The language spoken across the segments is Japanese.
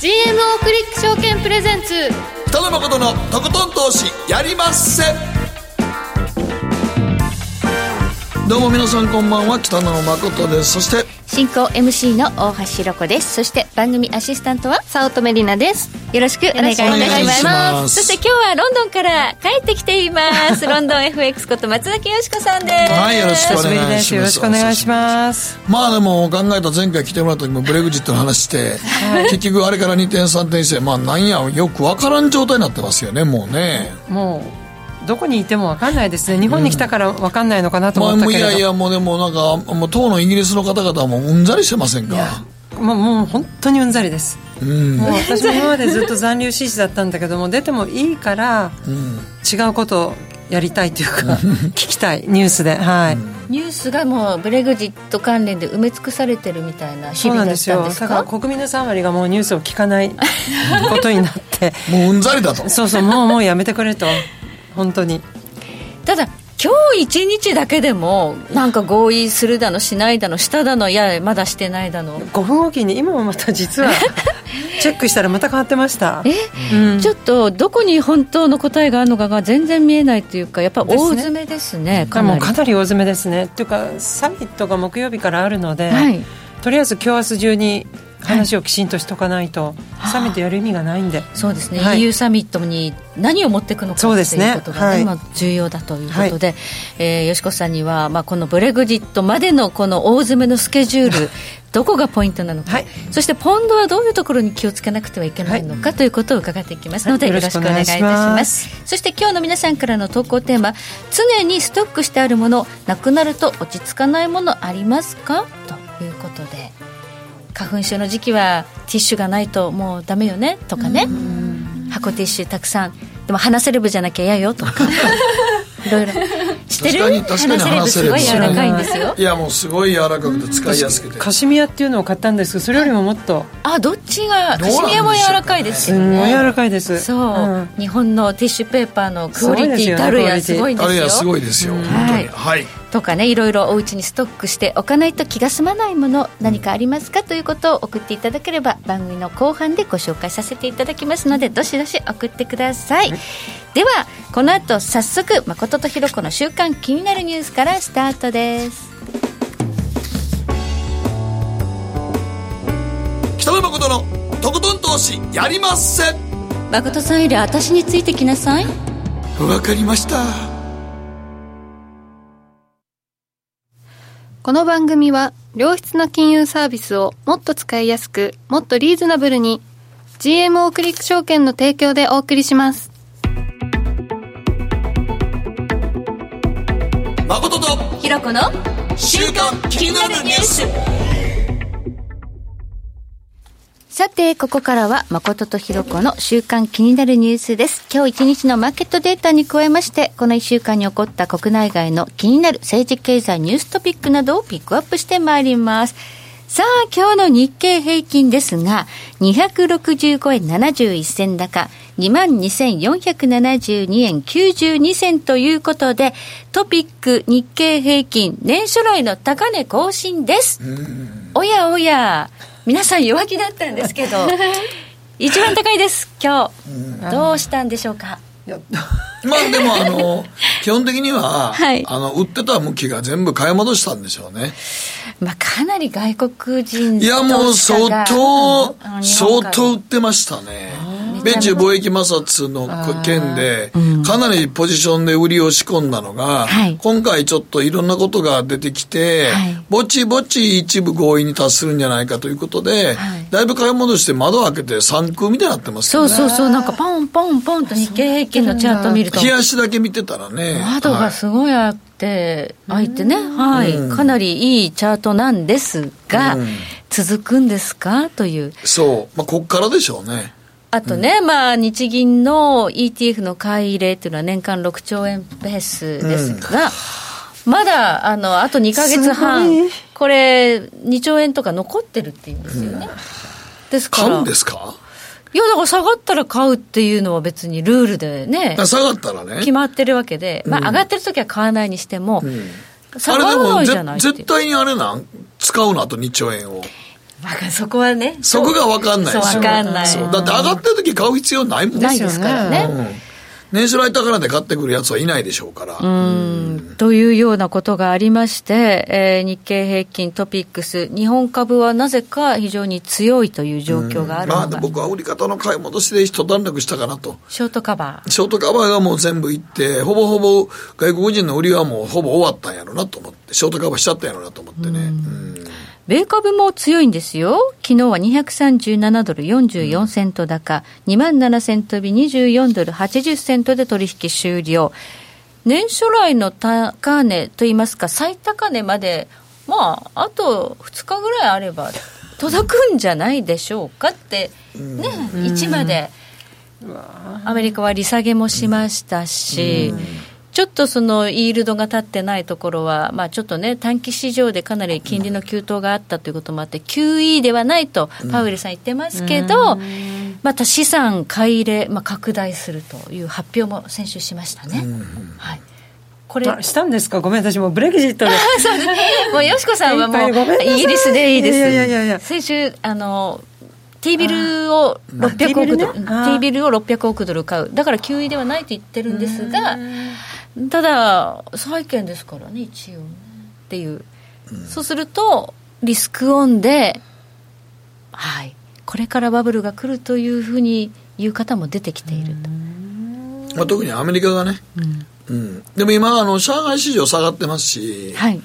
GMO クリック証券プレゼンツ。北野誠のとことん投資やりまっせ。どうも皆さんこんばんは。北野誠です。そして進行 MC の大橋ろ子です。そして番組アシスタントは早乙女里奈です。よろしくお願いいたします。ます。そして今日はロンドンから帰ってきています。ロンドン FX こと松崎よしこさんです。はいよろしくお願いします。よろしくお願いします。まあでも考えた前回来てもらった時もブレグジットの話して、結局あれから2点3点してまあなんやよくわからん状態になってますよねもうね。もうどこにいても分かんないですね。日本に来たから分かんないのかなと思ったけれど、やいやもうでもなんかもう当のイギリスの方々はもううんざりしてませんか。もうもう本当にうんざりです、うん。もう私も今までずっと残留支持だったんだけども出てもいいからうん違うことをやりたいというか聞きたいニュースで。はい、ニュースがもうブレグジット関連で埋め尽くされてるみたいな日そう々だったんなんですよ。ですかだから国民の3割がもうニュースを聞かないことになって。もううんざりだと。そうそうもうもうやめてくれと本当に。ただ今日一日だけでもなんか合意するだのしないだのしただのいやまだしてないだの。5分おきに今もまた実は チェックしたらまた変わってました。え、うん。ちょっとどこに本当の答えがあるのかが全然見えないというかやっぱ大詰めですねかもうかなりかなり大詰めですね。っていうかサミットが木曜日からあるので、はい。とりあえず今日明日中に話をきちんとしとかないと、サミットやる意味がないんで、そうですね、はい。EU サミットに何を持っていくのかということが、ね。はい。まあ重要だということで、えー吉子さんには、まあ、このブレグジットまでのこの大詰めのスケジュールどこがポイントなのか、はい。そしてポンドはどういうところに気をつけなくてはいけないのか、ということを伺っていきますので、はい。よろしくお願いいたします。そして今日の皆さんからの投稿テーマ常にストックしてあるものなくなると落ち着かないものありますか？ということで花粉症の時期はティッシュがないともうダメよねとかね。箱ティッシュたくさん。でも鼻セレブじゃなきゃ嫌よとか。いろいろ知ってる？確かに確かに鼻セレブすごい柔らかいんですよ。いやもうすごい柔らかくて使いやすくて。カシミヤっていうのを買ったんですけどそれよりももっとあどっちがカシミヤも柔らかいですすよね。んごい柔らかいです。そう、ん。日本のティッシュペーパーのクオリティたるやすごいんですよ。あれやすごいですよ。本当に。はい。とかねいろいろお家にストックしておかないと気が済まないもの何かありますかということを送っていただければ番組の後半でご紹介させていただきますのでどしどし送ってください、ではこの後早速誠とひろ子の週刊気になるニュースからスタートです。北野誠のとことん投資やりまっせ。誠さんより私についてきなさい。わかりました。この番組は良質な金融サービスをもっと使いやすくもっとリーズナブルに GMO クリック証券の提供でお送りします誠とひろ子の週刊気になるニュースさて、ここからは、誠とひろ子の週間気になるニュースです。今日一日のマーケットデータに加えまして、この一週間に起こった国内外の気になる政治経済ニューストピックなどをピックアップしてまいります。さあ、今日の日経平均ですが、265円71銭高、22,472円92銭ということで、トピック日経平均年初来の高値更新です。おやおや、皆さん弱気だったんですけど、一番高いです、今日。どうしたんでしょうか？まあでもあの 基本的には、はい。あの売ってた向きが全部買い戻したんでしょうね。まあ、かなり外国人いやもう相当うん相当売ってましたね米中貿易摩擦の件で、かなりポジションで売りを仕込んだのが、はい。今回ちょっといろんなことが出てきて、はい。ぼちぼち一部合意に達するんじゃないかということで、はい。だいぶ買い戻して窓開けて3空みたいになってますよね。そうそうそう、なんかポンポンポンと日経平均のチャート見ると。冷、やしだけ見てたらね。窓がすごいあって、開いてね、はい、かなりいいチャートなんですが、うん。続くんですか？という。そう。まあ、こっからでしょうね。あとね、まあ、日銀の ETF の買い入れっていうのは年間6兆円ペースですが、まだ、あの、あと2ヶ月半、これ、2兆円とか残ってるっていうんですよね。ですから、買うんですか？いや、だから下がったら買うっていうのは別にルールでね下がったらね。決まってるわけで、まあ、上がってる時は買わないにしても、うん。下がらないじゃない絶対にあれなん？使うの？あと2兆円を。そこはね。そこが分かんない。そう分かんない。そうだって上がってる時買う必要ないもん。ないですからね。うん。年初来高値で買ってくるやつはいないでしょうから。うん。というようなことがありまして、えー日経平均トピックス、日本株はなぜか非常に強いという状況があるまあ僕は売り方の買い戻しで一段落したかなと。ショートカバー。ショートカバーがもう全部いって、ほぼほぼ外国人の売りはもうほぼ終わったんやろなと思って、ショートカバーしちゃったんやろなと思ってね。うん米株も強いんですよ。昨日は237ドル44セント高、2万7000飛び24ドル80セントで取引終了。年初来の高値といいますか、最高値まで、まあ、あと2日ぐらいあれば届くんじゃないでしょうかって、ね、市場で。アメリカは利下げもしましたし、ちょっとそのイールドが立ってないところは、まあ、ちょっとね、短期市場でかなり金利の急騰があったということもあって、QE ではないと、パウエルさん言ってますけど、また資産買い入れ、まあ、拡大するという発表も先週しましたね。はい。これあしたんですか？ごめん私もうブレグジットで。そうですもうよしこさんはもうイギリスでいいです。いやいやいやいや。先週あの T ビルを600 T ビ億ドル、ルね。あー。T ビルを600億ドル買う。だから QE ではないと言ってるんですが、ただ債券ですからね一応ねっていう。そうするとリスクオンで、はい、これからバブルが来るというふうに言う方も出てきていると。まあ、特にアメリカがね。うん。でも今、あの、上海市場下がってますし、はい。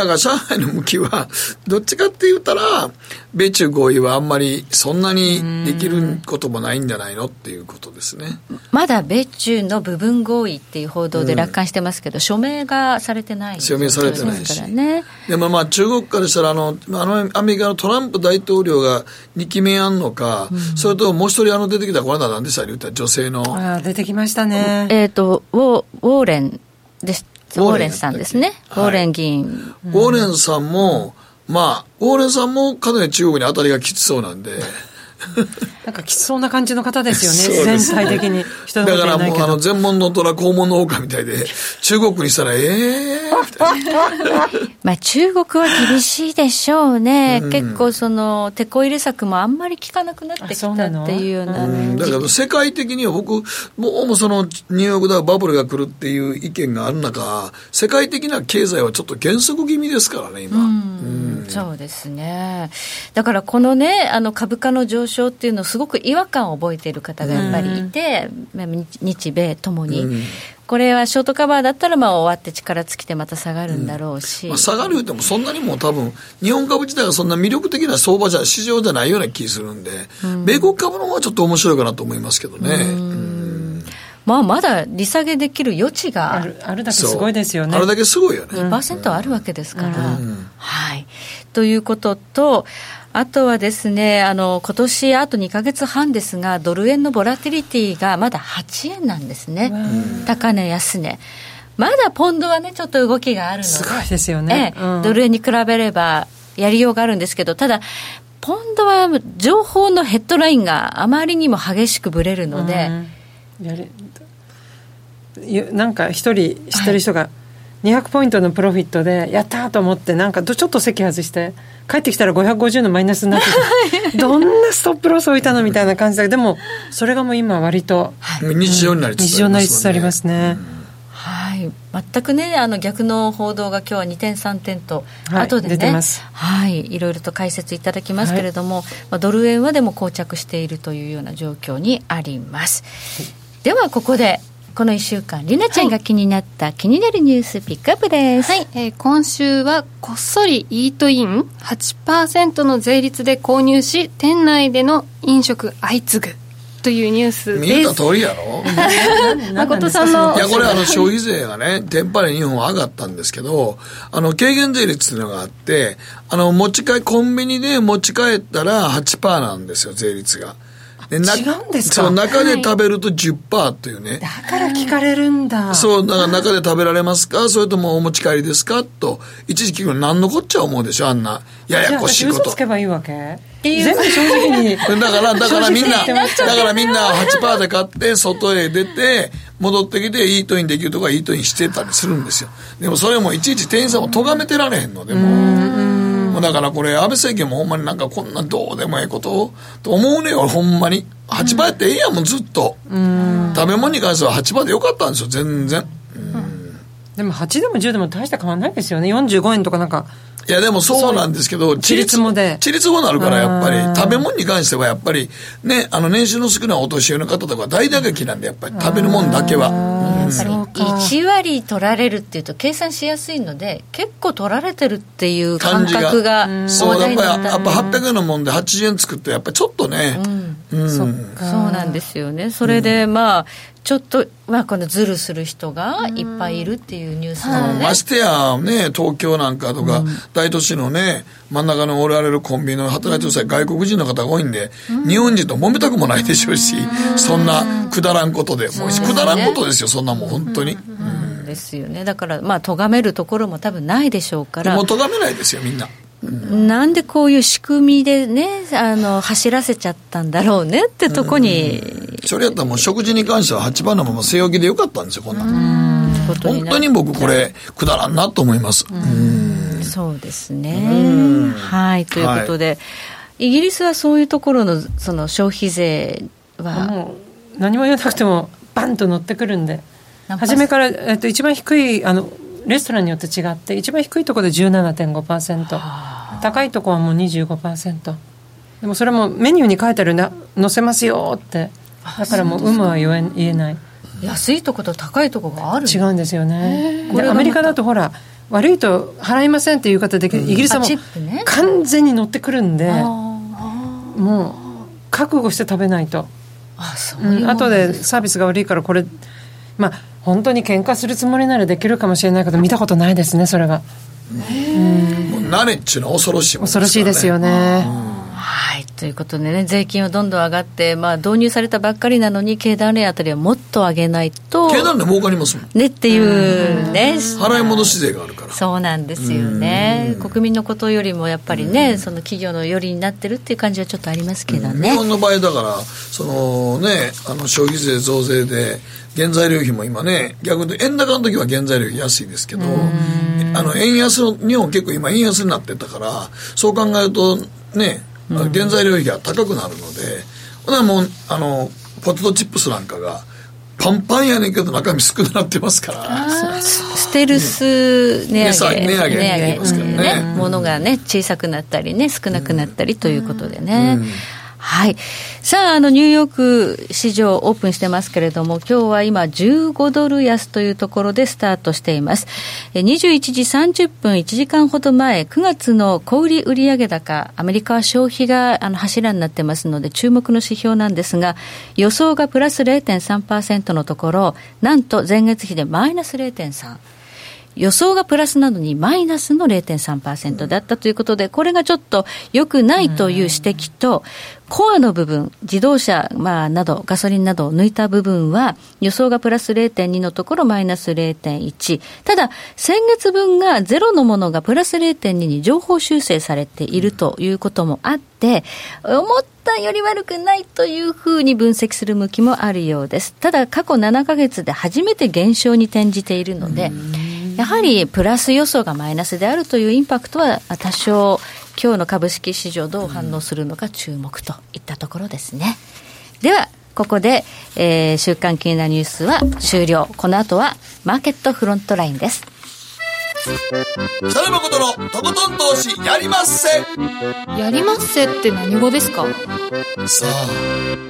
だから上海の向きは、どっちかって言ったら、米中合意はあんまりそんなにできることもないんじゃないのっていうことですね。まだ米中の部分合意っていう報道で楽観してますけど、署名がされてない署名されてないしね。でもまあ中国からしたらあの、あのアメリカのトランプ大統領が2期目やんのか、それともう一人あの出てきた、この間何でした？言った女性の、ああ出てきましたねえっ、とウォー、ウォーレンです。ウウォーレンさんですね。ウはいォーレン議員。ウォーレンさんも、まあ、ウォーレンさんもかなり中国に当たりがきつそうなんで、なんかきつそうな感じの方ですよね全体的に人だからもうあの全門の虎肛門の狼みたいで、中国にしたら、ええー。まあ中国は厳しいでしょうね。結構その、手こ入れ策もあんまり効かなくなってあきたっていうような。うんだから世界的には僕、もうもうそのニューヨークではバブルが来るっていう意見がある中、世界的な経済はちょっと減速気味ですからね、今。うんそうですね。だからこのね、あの株価の上昇っていうのをすごく違和感を覚えている方がやっぱりいて、日米ともに。これはショートカバーだったらまあ終わって力尽きてまた下がるんだろうし。まあ、下がる言うてもそんなにも多分、日本株自体がそんな魅力的な相場じゃ、市場じゃないような気するんで、米国株の方はちょっと面白いかなと思いますけどね。まあまだ利下げできる余地があるあるだけすごいですよねあれだけすごいよね。2%あるわけですから。はい。ということと、あとはですね、あの、今年あと2ヶ月半ですが、ドル円のボラティリティがまだ8円なんですね。高値、安値。まだポンドはね、ちょっと動きがあるので。すごいですよねええうんドル円に比べればやりようがあるんですけど、ただ、ポンドは情報のヘッドラインがあまりにも激しくぶれるので、うんやなんか一人知ってる人が200ポイントのプロフィットでやったーと思ってなんかどちょっと席外して帰ってきたら550のマイナスになっててどんなストップロス置いたのみたいな感じだ。けどでもそれがもう今割と日常になりつつ日常になりつつありますね。はい、全くねあの逆の報道が今日は2点3点と、はい後でね出てます。はい。いろいろと解説いただきますけれども、まあ、ドル円はでも膠着しているというような状況にあります、ではここでこの1週間りなちゃんが気になった気になるニュースピックアップです、はい、えー今週はこっそりイートイン。8%の税率で購入し店内での飲食相次ぐというニュース見です。た通りやろ？誠さんの いや、これあの消費税がね、テンパレ日本は上がったんですけど、あの、軽減税率っていうのがあって、あの、持ち帰、コンビニで持ち帰ったら8%なんですよ、税率が。でな違うんですか？そう、中で食べると10%というね。だから聞かれるんだ。そう、だから中で食べられますか？それともお持ち帰りですか？と、一時期何のこっちゃ思うでしょあんな、ややこしいこと。じゃあ私嘘つ。けばいいわけ？全部正直にだから、だからみんな、だからみんな8%で買って、外へ出て、戻ってきて、イートインできるとかイートインしてたりするんですよ。でもそれもいちいち店員さんも咎めてられへんので、もう。だからこれ、安倍政権もほんまになんかこんなどうでもええことと思うねよ、ほんまに。8倍ってええやん、もうずっと。食べ物に関しては8倍でよかったんですよ、全然。でも8でも10でも大した変わんないですよね45円とかなんかいやでもそうなんですけど、ちりつもで。ちりつもなるからやっぱり、食べ物に関してはやっぱり、ね、あの年収の少ないお年寄りの方とか大打撃なんで、やっぱり食べるもんだけは。やっぱり1割取られるっていうと計算しやすいので結構取られてるっていう感覚がそうやっぱりやっぱ800円のもんで80円作ってやっぱちょっとね、うんそうなんですよね。それでまあちょっと、まあ、このズルする人がいっぱいいるっていうニュースなね、ましてやね東京なんかとか、大都市のね真ん中のおられるコンビニの働いてる際、外国人の方が多いんで、日本人と揉めたくもないでしょうし、そんなくだらんことでもうくだらんことですよそんなもん本当に。ですよね。だからまあ咎めるところも多分ないでしょうから。もう咎めないですよみんななんでこういう仕組みでね、あの、走らせちゃったんだろうねってとこに。それやったらもう食事に関しては8番のまま据え置きでよかったんですよ、こんな本当に僕これ、くだらんなと思います。そうですね。はい、ということで、はい、イギリスはそういうところのその消費税は。もう何も言わなくても、バンと乗ってくるんで。初めから、えっと、一番低い、あの、レストランによって違って一番低いところで17.5%高いところはもう25%でもそれもメニューに書いてあるな載せますよって。だからもう有無は言え言えない。安いとこと高いとこがある違うんですよね。これアメリカだとほら悪いと払いませんっていう方で、うん、イギリスはもう完全に乗ってくるんで、もう覚悟して食べないと。あそう、うん、後でサービスが悪いからこれまあ本当に喧嘩するつもりならできるかもしれないけど見たことないですねそれが。うん、もう慣れっちゅうのは恐ろしいもんですね。恐ろしいですよね、はいということでね税金はどんどん上がって、まあ、導入されたばっかりなのに経団連あたりはもっと上げないと経団連儲かりますもん。ねっていうね。払い戻し税があるから。そうなんですよね。国民のことよりもやっぱりねその企業のよりになってるっていう感じはちょっとありますけどね。日本の場合だからそのねあの消費税増税で原材料費も今ね、逆に円高の時は原材料費安いですけど、あの、円安の、日本結構今円安になってたから、そう考えるとね、原材料費が高くなるので、ほなもう、あの、ポテトチップスなんかが、パンパンやねんけど中身少なくなってますから。ステルス値上げ。値上げ。値上げ。ますからね。ね。ものがね、小さくなったりね、少なくなったりということでね。はい。さあ、あの、ニューヨーク市場オープンしてますけれども、今日は今15ドル安というところでスタートしています。21時30分、1時間ほど前、9月の小売売上高、アメリカは消費があの柱になってますので、注目の指標なんですが、予想がプラス0.3%のところ、なんと前月比でマイナス0.3。予想がプラスなのにマイナスの0.3%だったということで、これがちょっと良くないという指摘と、コアの部分、自動車、まあ、など、ガソリンなどを抜いた部分は、予想がプラス0.2のところ、マイナス0.1。ただ、先月分がゼロのものがプラス0.2に情報修正されているということもあって、思ったより悪くないというふうに分析する向きもあるようです。ただ、過去7ヶ月で初めて減少に転じているので、やはりプラス予想がマイナスであるというインパクトは多少、今日の株式市場どう反応するのか注目といったところですね。では、ここで、えー、週刊気になるニュースは終了。この後はマーケットフロントラインです。北野誠のとことん投資やりまっせやりまっせって何語ですか？さあ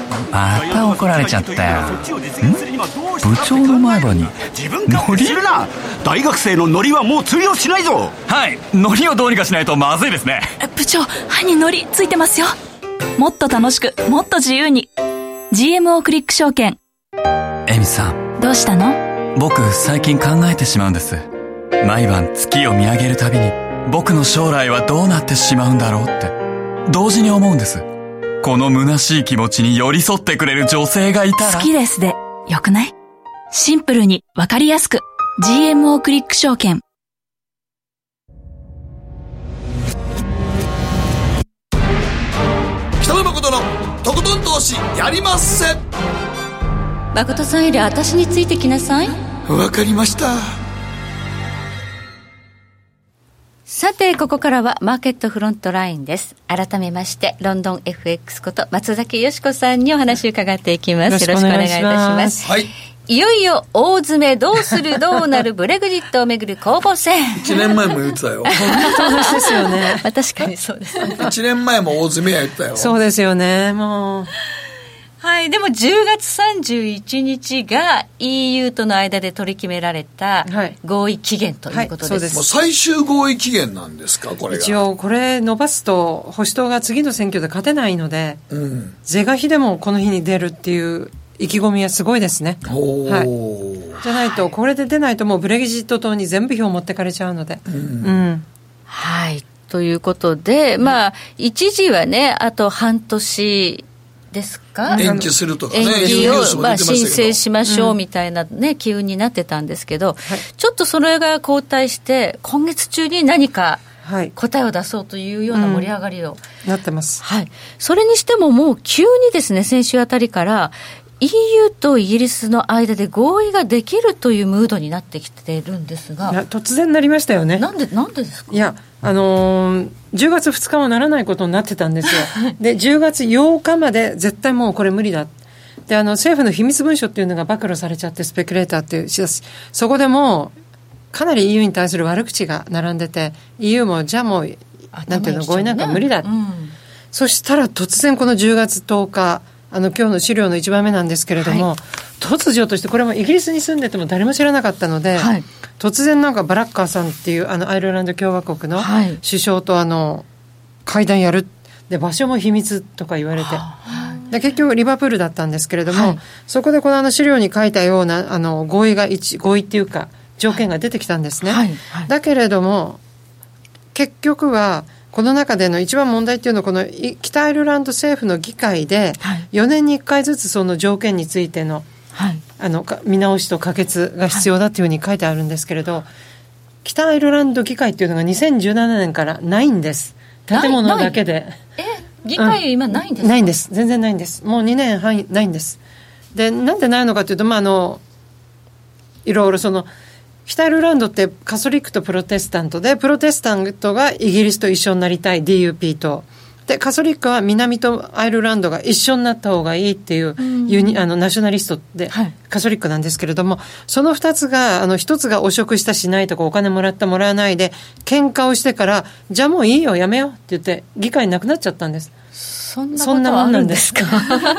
また怒られちゃったよ。部長の前歯に自分勝手するな！大学生のノリはもう通用しないぞ！はい。ノリをどうにかしないとまずいですね。部長歯にノリついてますよ。もっと楽しくもっと自由に。GMO クリック証券。エミさん。どうしたの？僕最近考えてしまうんです。毎晩月を見上げるたびに僕の将来はどうなってしまうんだろうって。同時に思うんですこの虚しい気持ちに寄り添ってくれる女性がいたら。好きですで、よくない？シンプルにわかりやすく。GMO クリック証券。北野誠のとことん投資やりまっせ誠さんより私についてきなさいわかりましたさて、ここからはマーケットフロントラインです。改めまして、ロンドン FX こと松崎よしこさんにお話を伺っていきます。よろしくお願いいたします。はいいよいよ大詰めどうするどうなる？ブレグジットをめぐる攻防戦。1年前も言ってたよそうですよね まあ確かにそうです。1年前も大詰めや言ってたよそうですよねもうはい。でも10月31日が EU との間で取り決められたはい。合意期限ということです。はいそうです。もう最終合意期限なんですかこれが？一応これ伸ばすと保守党が次の選挙で勝てないのでうん。是が非でもこの日に出るっていう意気込みはすごいですね。おはい。ーじゃないとこれで出ないともうブレグジット党に全部票持ってかれちゃうので。うん。はい。ということで、まあ、一時はね、あと半年ですか延期するとかね延期をまあ、申請しましょうみたいなね、機運になってたんですけど、ちょっとそれが後退して、今月中に何かはい。答えを出そうというような盛り上がりを、なってます。はい。それにしてももう急にですね、先週あたりから、EU とイギリスの間で合意ができるというムードになってきてるんですが、突然なりましたよねなんで、なんでですか？いや、あのー10月2日はならないことになってたんですよ。で、10月8日まで絶対もうこれ無理だ。で、あの、政府の秘密文書っていうのが暴露されちゃって、スペキュレーターっていうそこでもう、かなり EU に対する悪口が並んでて、EU も、じゃあもう、なんていうの、合意なんか無理だ。うんそしたら突然この10月10日、あの今日の資料の一番目なんですけれども、突如としてこれもイギリスに住んでても誰も知らなかったので、はい。突然なんかバラッカーさんっていうあのアイルランド共和国のはい。首相とあの会談やる。で場所も秘密とか言われて。で結局リバプールだったんですけれども、はい。そこでこのあの資料に書いたようなあの合意が一合意っていうか条件が出てきたんですね、はい。はい。だけれども結局はこの中での一番問題っていうのはこのい北アイルランド政府の議会ではい。4年に1回ずつその条件についてのはい。あのか見直しと可決が必要だっていうふうに書いてあるんですけれど、北アイルランド議会っていうのが2017年からないんです。建物だけで。え、議会今ないんですか、ないんです。全然ないんです。もう2年半ないんです。でなんでないのかというとまああのいろいろその北アイルランドってカソリックとプロテスタントでプロテスタントがイギリスと一緒になりたい。DUP とでカソリックは南とアイルランドが一緒になった方がいいっていうユニあのナショナリストで、はい。カソリックなんですけれどもその2つがあの1つが汚職したしないとかお金もらったもらわないで喧嘩をしてからじゃあもういいよやめようって言って議会なくなっちゃったんですそんなそんなもんなんですすか？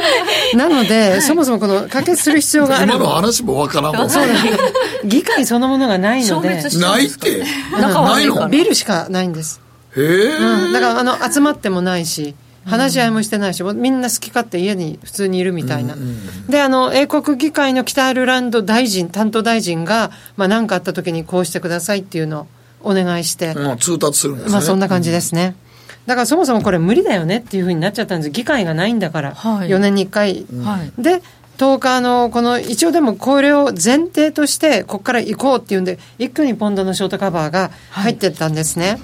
なので、そもそもこの可決する必要がある。今の話もわからんもんそうなんです。議会そのものがないの消で。ないって。仲ないの？ビルしかないんです、へえ、うん、だからあの集まってもないし話し合いもしてないし、もうみんな好き勝手家に普通にいるみたいな、であの英国議会の北アイルランド大臣担当大臣がまあ、何かあった時にこうしてくださいっていうのをお願いして、うん通達するんですね、まあそんな感じですね。だからそもそもこれ無理だよねっていうふうになっちゃったんです。議会がないんだから。はい4年に1回。はいで、10日の、この、一応でもこれを前提として、ここから行こうっていうんで、一挙にポンドのショートカバーが入ってったんですね。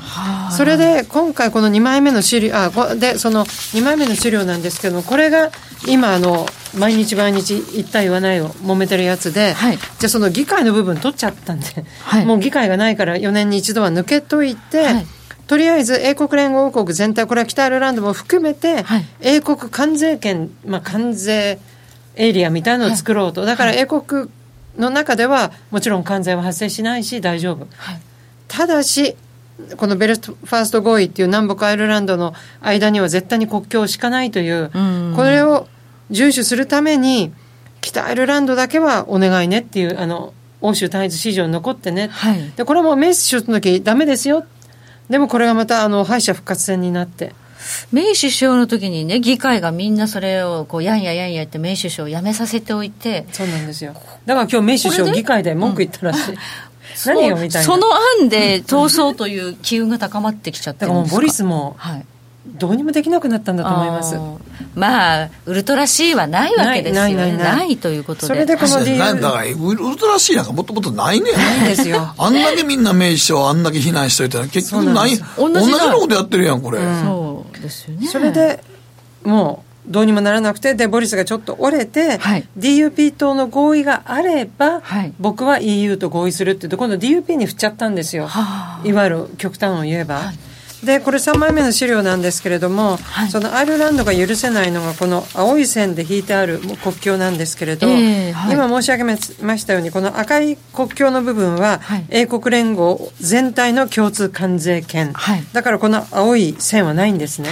それで、今回この2枚目の資料、あ、こで、その2枚目の資料なんですけども、これが今、あの、毎日毎日言った言わないを揉めてるやつで、はいじゃあその議会の部分取っちゃったんで、はいもう議会がないから4年に一度は抜けといて、はいとりあえず英国連合王国全体これは北アイルランドも含めて、はい。英国関税権、まあ、関税エリアみたいなのを作ろうと、だから英国の中ではもちろん関税は発生しないし大丈夫、はい。ただしこのベルファースト合意っていう南北アイルランドの間には絶対に国境を敷かないという、うん。これを遵守するために北アイルランドだけはお願いねっていうあの欧州単一市場に残ってね、はい。でこれもメイス首相の時ダメですよでもこれがまたあの敗者復活戦になって。メイ首相の時にね、議会がみんなそれをこうやんややんや言ってメイ首相を辞めさせておいて、そうなんですよ。だから今日メイ首相議会で文句言ったらしい、何よみたいなその案で通そうという機運が高まってきちゃってだからもうるんですかボリスもはい。どうにもできなくなったんだと思います。まあウルトラ C はないわけですよね。ないないないということで。それでこのなんだからウルトラ C なんかもっともっとないね。んないですよ。あんだけみんな名称あんだけ避難しといたら結局ない。同じようなことやってるやんこれ、そう。ですよね。それでもうどうにもならなくてでボリスがちょっと折れて、はい。DUP 党の合意があれば、はい。僕は EU と合意するって言って今度 DUP に振っちゃったんですよ、はあ。いわゆる極端を言えば。でこれ3枚目の資料なんですけれども、はい。そのアイルランドが許せないのがこの青い線で引いてある国境なんですけれど、ええはい。今申し上げましたようにこの赤い国境の部分は、はい。英国連合全体の共通関税権、はい。だからこの青い線はないんですね、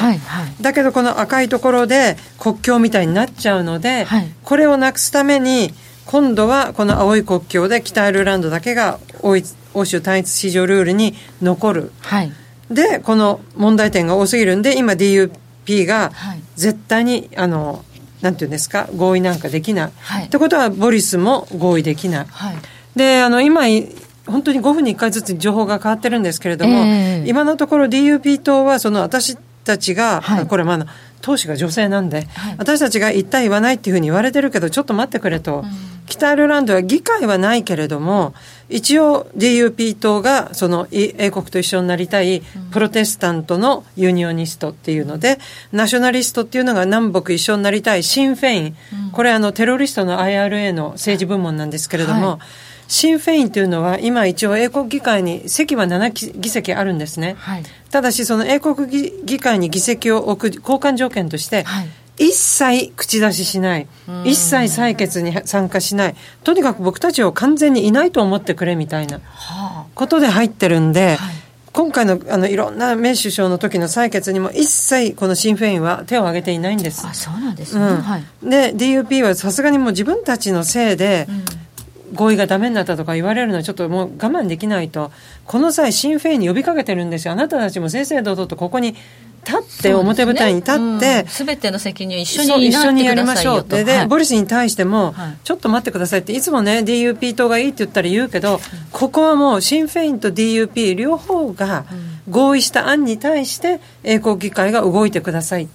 だけどこの赤いところで国境みたいになっちゃうので、はい。これをなくすために今度はこの青い国境で北アイルランドだけが欧州単一市場ルールに残る。はいでこの問題点が多すぎるんで今 DUP がはい。絶対にあのなんていうんですか合意なんかできない、はい。ってことはボリスも合意できない。はい。であの今い本当に5分に1回ずつ情報が変わってるんですけれども、ええ。今のところ DUP 党はその私たちが、はい。これまあ党首が女性なんで、はい。私たちが言った言わないっていうふうに言われてるけどちょっと待ってくれと、北アイルランドは議会はないけれども一応 DUP 党がそのい英国と一緒になりたいプロテスタントのユニオニストっていうので、ナショナリストっていうのが南北一緒になりたいシン・フェイン、これあのテロリストの IRA の政治部門なんですけれども、はいシン・フェインというのは今一応英国議会に席は7議席あるんですね。はい。ただしその英国議議会に議席を置く交換条件として、はい。一切口出ししない。一切採決に参加しない。とにかく僕たちを完全にいないと思ってくれみたいなはことで入ってるんで、はい。今回のあのいろんなメイ首相の時の採決にも一切このシン・フェインは手を挙げていないんです。あ。あそうなんですね、うん。はい。で DUP はさすがにもう自分たちのせいで合意がダメになったとか言われるのはちょっともう我慢できないとこの際シン・フェインに呼びかけてるんですよ。あなたたちも正々堂々とここに立って表舞台に立って、すべての責任を一緒に一緒にやりましょう。で、とはいボリスに対しても、はいちょっと待ってくださいって、いつもね、DUP 党がいいって言ったら言うけど、ここはもう、シン・フェインと DUP 両方が合意した案に対して、英国議会が動いてください。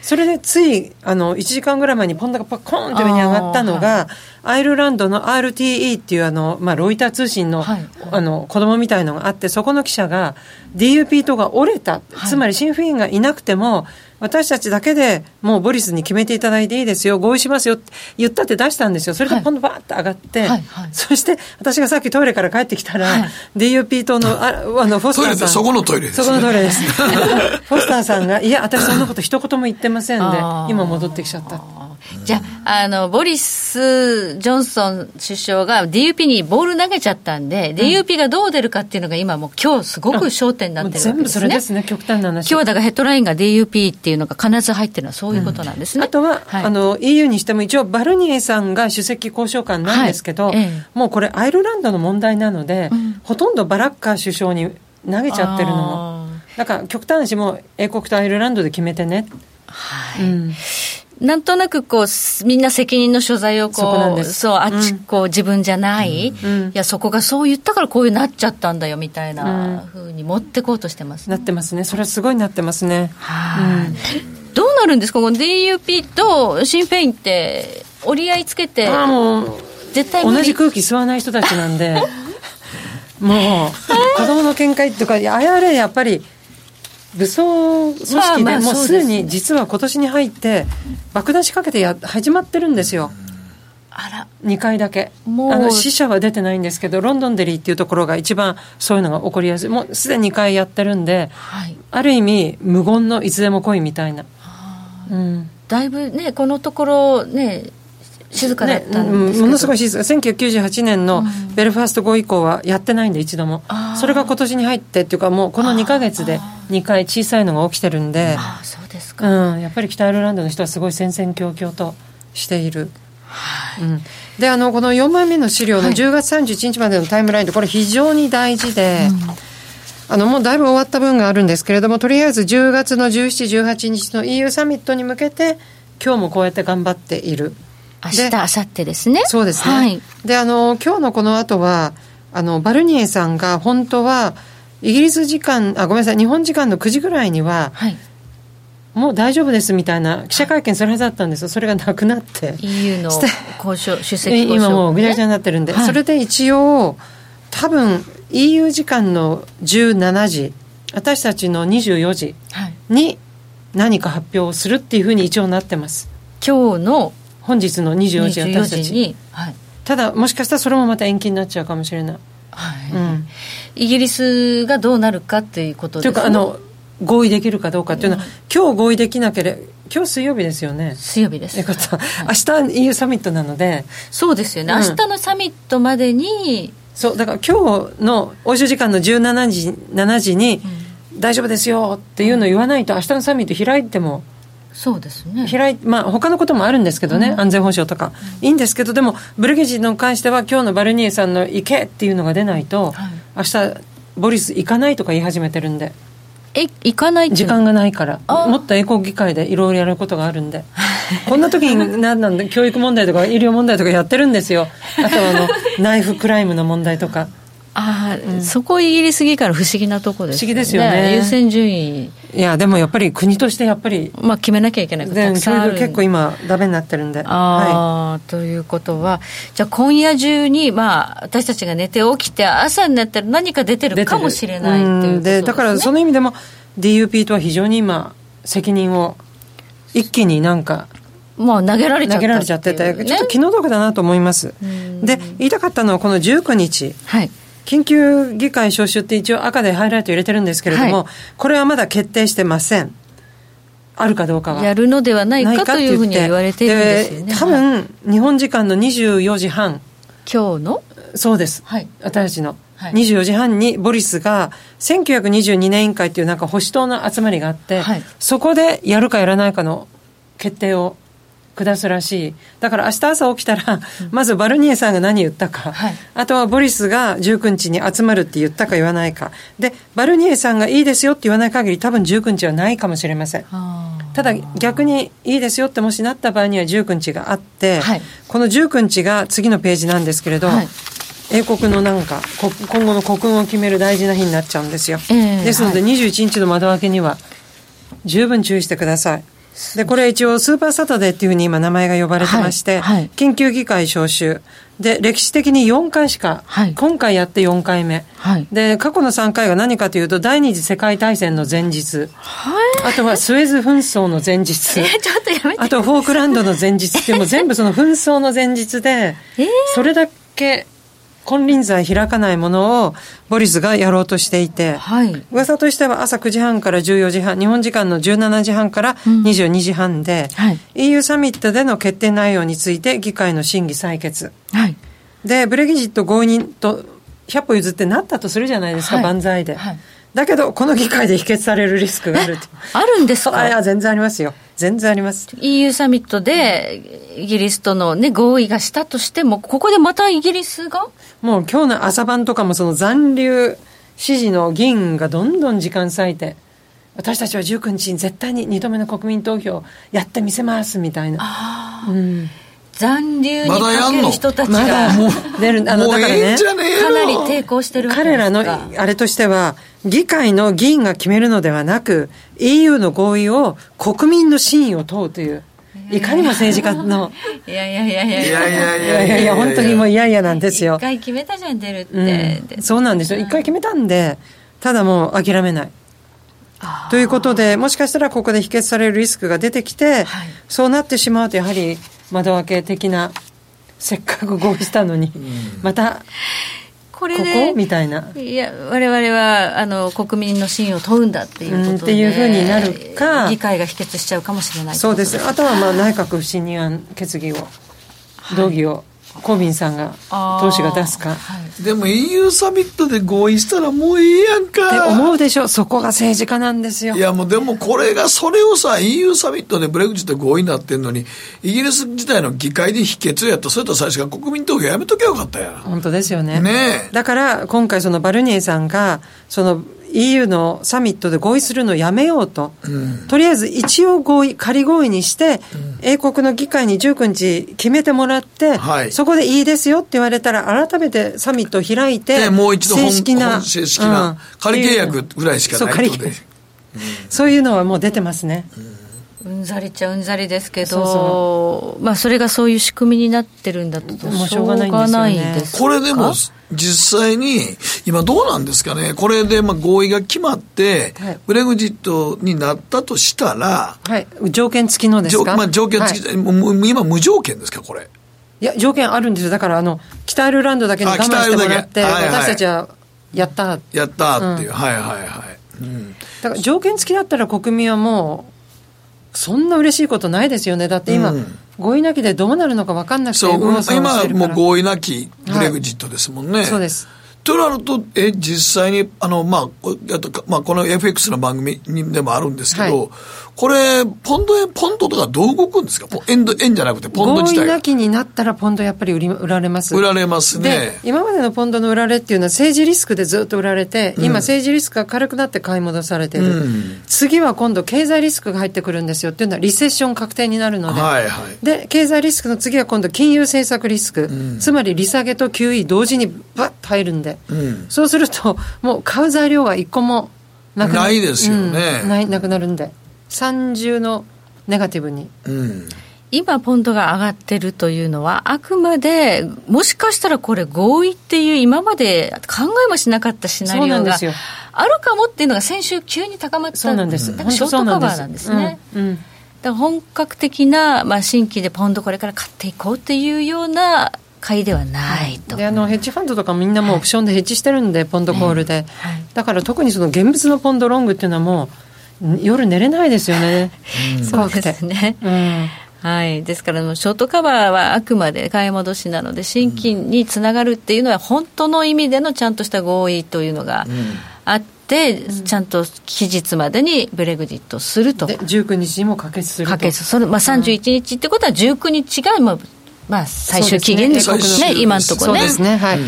それでついあの1時間ぐらい前にポンダがパコーンと上に上がったのが、アイルランドの RTE っていうあの、まあ、ロイター通信の,、はい。あの子供みたいのがあってそこの記者が DUP 党が折れた、つまりシン・フェインがいなくても私たちだけでもうボリスに決めていただいていいですよ。合意しますよ。って言ったって出したんですよ。それでポンドバーッと上がって、はいはい。そして私がさっきトイレから帰ってきたら、はい。DUP 党のああのフォスターさん。トイレってそこのトイレですね。そこのトイレです。フォスターさんがいや私そんなこと一言も言ってませんで今戻ってきちゃったじゃあ、あの、ボリス・ジョンソン首相が DUP にボール投げちゃったんで、DUP がどう出るかっていうのが今もう今日すごく焦点になってるわもう全部けですね。それですね極端な話。今日だからヘッドラインが DUP っていうのが必ず入ってるのはそういうことなんですね。あとは、はい。あの EU にしても一応バルニエさんが首席交渉官なんですけど、はい。ええもうこれアイルランドの問題なので、ん。ほとんどバラッカー首相に投げちゃってるのも。だから極端な話もう英国とアイルランドで決めてね、はい。うんなんとなくこうすみんな責任の所在をこうそうあっちうん。こう自分じゃない、うん。いやそこがそう言ったからこういうなっちゃったんだよみたいなふうに持ってこうとしてます、なってますね。それはすごいなってますね。はい、どうなるんですか？この DUP とシン・フェインって折り合いつけてああもう絶対同じ空気吸わない人たちなんで。もう子供の見解とかいや IRA やっぱり武装組織でもうすでに実は今年に入って爆弾仕掛けてや始まってるんですよ。あら。2回だけ。もう。あの死者は出てないんですけどロンドンデリーっていうところが一番そういうのが起こりやすい。もうすでに2回やってるんではい。ある意味無言のいつでも来いみたいな、うん。だいぶねこのところね静かだっねたんうんですけど、ものすごい静か。1998年のベルファースト号以降はやってないんで一度も。あーそれが今年に入ってっていうかもうこの2か月で2回小さいのが起きてるんで。ああそうですか、うん、やっぱり北アイルランドの人はすごい戦々恐々としている。うん、であのこの4枚目の資料の10月31日までのタイムラインでこれ非常に大事で、あのもうだいぶ終わった分があるんですけれどもとりあえず10月の17、18日の EU サミットに向けて今日もこうやって頑張っている。明日明後日ですね。そうですね。はい。で、あの、今日のこの後は、あの、バルニエさんが本当は、イギリス時間、あ、ごめんなさい、日本時間の9時ぐらいには、はい。もう大丈夫ですみたいな記者会見するはずだったんですよ、それがなくなって、EU の交渉 出席交渉、今もうぐちゃぐちゃになってるんで、はい。それで一応、多分 EU 時間の17時、私たちの24時はい、に何か発表をするっていうふうに一応なってます。今日の本日の24時、24私たち。時に、はい。ただ、もしかしたらそれもまた延期になっちゃうかもしれない。はい。うん。イギリスがどうなるかっていうことですね。というか、あの、合意できるかどうかっていうのは、今日合意できなければ、今日水曜日ですよね。水曜日です。よかった。は。い。明日 EU サミットなので、そうですよね、うん。明日のサミットまでにそう、だから今日の欧州時間の17時、7時に、大丈夫ですよっていうのを言わないと、明日のサミット開いても、そうですね。開いまあ他のこともあるんですけどね、安全保障とか、いいんですけど、でも、ブルゲジに関しては、今日のバルニエさんの行けっていうのが出ないと、明日ボリス行かないとか言い始めてるんで、え行かない時間がないから、あもっと英国議会でいろいろやることがあるんで、こんな時に何なんで、教育問題とか医療問題とかやってるんですよ、あとはあの ナイフクライムの問題とか。ああ、そこイギリス議会の不思議なとこです不思議ですよね。優先順位、いや、でもやっぱり国としてやっぱり、まあ、決めなきゃいけないことた全くさんある。結構今、ダメになってるんで。はああ、ということは、じゃあ今夜中に、まあ、私たちが寝て起きて、朝になったら何か出てい、るかもしれないということです、ね、でだからその意味でも DUP とは非常に今責任を一気になんかもう投げられちゃった投げられちゃってて、いうねちょっと気の毒だなと思います。ん。で言いたかったのはこの19日。はい。緊急議会招集って一応赤でハイライト入れてるんですけれども、はい。これはまだ決定してません。あるかどうかはやるのではないかというふうには言われているんですよね。で多はい分日本時間の24時半。今日の？そうです、はい。私たちの、はい。24時半にボリスが1922年委員会っていうなんか保守党の集まりがあって、はい。そこでやるかやらないかの決定を下すらしい。だから明日朝起きたら、まずバルニエさんが何言ったか、はい。あとはボリスが19日に集まるって言ったか言わないか。でバルニエさんがいいですよって言わない限り多分19日はないかもしれません。あただ逆にいいですよってもしなった場合には19日があって、はい。この19日が次のページなんですけれど、はい。英国のなんかこ今後の国運を決める大事な日になっちゃうんですよ、ええですのでは21日の窓開けには十分注意してくださいでこれ一応スーパーサタデーっていうふうに今名前が呼ばれてまして、はいはい。緊急議会招集。で歴史的に4回しか、はい。今回やって4回目。はい。で過去の3回が何かというと第二次世界大戦の前日。あとはスエズ紛争の前日。え、ちょっとやめて。あとフォークランドの前日。ってもう全部その紛争の前日で、えー。それだけ金輪際開かないものをボリスがやろうとしていて、はい。噂としては朝9時半から14時半、日本時間の17時半から22時半で、はい EU サミットでの決定内容について議会の審議採決。はい。で、ブレギジット合意にと100歩譲ってなったとするじゃないですか、はい万歳で。はいだけど、この議会で否決されるリスクがあるって。あるんですか？あいや、全然ありますよ。全然あります。EU サミットでイギリスとの、ね、合意がしたとしても、ここでまたイギリスが？もう今日の朝晩とかもその残留支持の議員がどんどん時間割いて、私たちは19日に絶対に2度目の国民投票やってみせますみたいな。うん残留にかける人たちが出る、あの、だからね かなりの抵抗してる彼らのあれとしては、議会の議員が決めるのではなく、EU の合意を国民の真意を問うという、いかにも政治家の、いやいやいやいや。いやいやいいやいやいや、本当にもう嫌々なんですよ。一。回決めたじゃん出るって、うん。でそうなんですよ。一回決めたんで、ただもう諦めない。ということで、もしかしたらここで否決されるリスクが出てきて、はい。そうなってしまうと、やはり窓開け的な、せっかく合意したのに、また、ここ？れでこ？みたいな。いや我々はあの国民の信を問うんだっていうことで、うんっていうふうになるか。議会が否決しちゃうかもしれないそうです。あとはまあ内閣不信任案決議を、動議を、コービンさんが、党首が出すか。でも EU サミットで合意したらもういいやんか。って思うでしょそこが政治家なんですよい。やもうでもこれがそれをさ EU サミットでブレグジット合意になってんのにイギリス自体の議会で否決やったそれと最初から国民投票やめときゃよかったやん本当ですよね。ねえだから今回そのバルニエさんがその EU のサミットで合意するのをやめようと、とりあえず一応合意仮合意にして、英国の議会に19日決めてもらって、はい。そこでいいですよって言われたら改めてサミットを開いてでもう一度本正式な本正式なうん。仮契約ぐらいしかないそう仮契約。そういうのはもう出てますね、うんざりっちゃうんざりですけど。そうそまあ、それがそういう仕組みになってるんだとしょうががないんですこれでも実際に今どうなんですかね？これでまあ合意が決まって、はい。ブレグジットになったとしたらはい。条件付きのですか？条まあ、条件付き、はい。今無条件ですかこれ？いや条件あるんですよ。だからあの北アイルランドだけに我慢してもらってはいはい私たちはやったやったっていう、はいはいはい、うん、だから条件付きだったら国民はもうそんな嬉しいことないですよね。だって今、うん。合意なきでどうなるのか分かんなくてそう今もう合意なきブレグジットですもんね、そうです。となると、え、実際に、あの、まあ、こあとかまあ、この FX の番組にでもあるんですけど、はいこれ、ポンド円、ポンドとかどう動くんですか？ポ円ド、円じゃなくて、ポンド合自体が。意なきになったらポンドやっぱり売り売られます。売られますでね。今までのポンドの売られっていうのは政治リスクでずっと売られて、今政治リスクが軽くなって買い戻されてる、うん。次は今度経済リスクが入ってくるんですよっていうのはリセッション確定になるので、はいはい。で経済リスクの次は今度金融政策リスク、つまり利下げと QE 同時にバッと入るんで、うん。そうするともう買う材料は一個もなくなないですよね。うん。ないなくなるんで三重のネガティブに。うん。今、ポンドが上がってるというのは、あくまで、もしかしたらこれ、合意っていう、今まで考えもしなかったシナリオがあるかもっていうのが、先週、急に高まったそうなんです、だからショートカバーなんです。ね。うん。うん。だから本格的な、まあ、新規でポンドこれから買っていこうっていうような買いではないと。であのヘッジファンドとかみんなもうオプションでヘッジしてるんで、ポンドコールで、はい。だから特にその現物のポンドロングっていうのはもう夜寝れないですよね、そう怖くて。ですね。うん。はい、ですから、ショートカバーはあくまで買い戻しなので、新規につながるっていうのは、本当の意味でのちゃんとした合意というのがあって、ちゃんと期日までにブレグジットすると。で19日にも可決すると。かけそれ、まあ、31日ってことは19日が、まあまあ、最終期限ですねね、今のところね。そうですね。はい、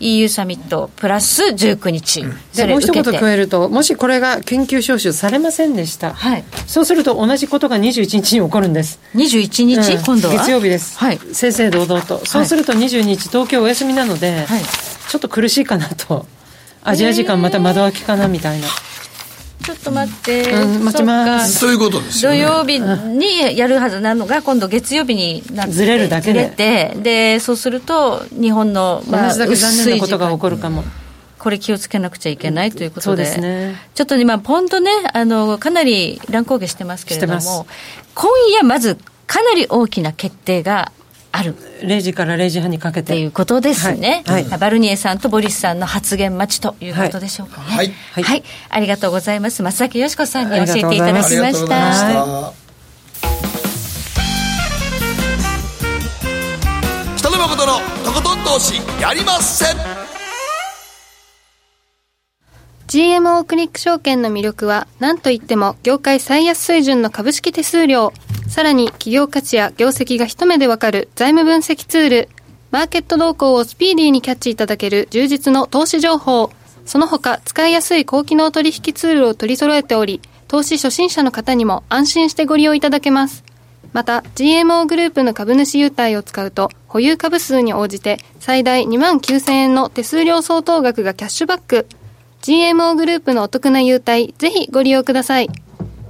EU サミットプラス19日、そでもう一言加えるともしこれが緊急招集されませんでした、はい、そうすると同じことが21日に起こるんです。21日、うん。今度は？月曜日です、はい。正々堂々と、そうすると22日東京お休みなので、はい。ちょっと苦しいかなと。アジア時間また窓開きかなみたいな、ちょっと待って、うん待ちます。そっか。そういうことですよね。土曜日にやるはずなのが、今度月曜日になってずれるだけで。で、そうすると、日本の、同じだけ残念なことが起こるかも、これ気をつけなくちゃいけないということで、そうね。ちょっと今、ポンドね、あのかなり乱高下してますけれども、今夜まずかなり大きな決定がある。0時から0時半にかけて。っていうことですね、はい。はい。バルニエさんとボリスさんの発言待ちということでしょうかね。はい。はい、はい。ありがとうございます。松崎よしこさんに教えていただきありまがとうございました。した。北野誠のとことん投資やりません。GMO クリック証券の魅力は何といっても業界最安水準の株式手数料さらに企業価値や業績が一目でわかる財務分析ツールマーケット動向をスピーディーにキャッチいただける充実の投資情報。その他使いやすい高機能取引ツールを取り揃えており投資初心者の方にも安心してご利用いただけます。また GMO グループの株主優待を使うと保有株数に応じて最大2万9000円の手数料相当額がキャッシュバック。GMO グループのお得な優待ぜひご利用ください。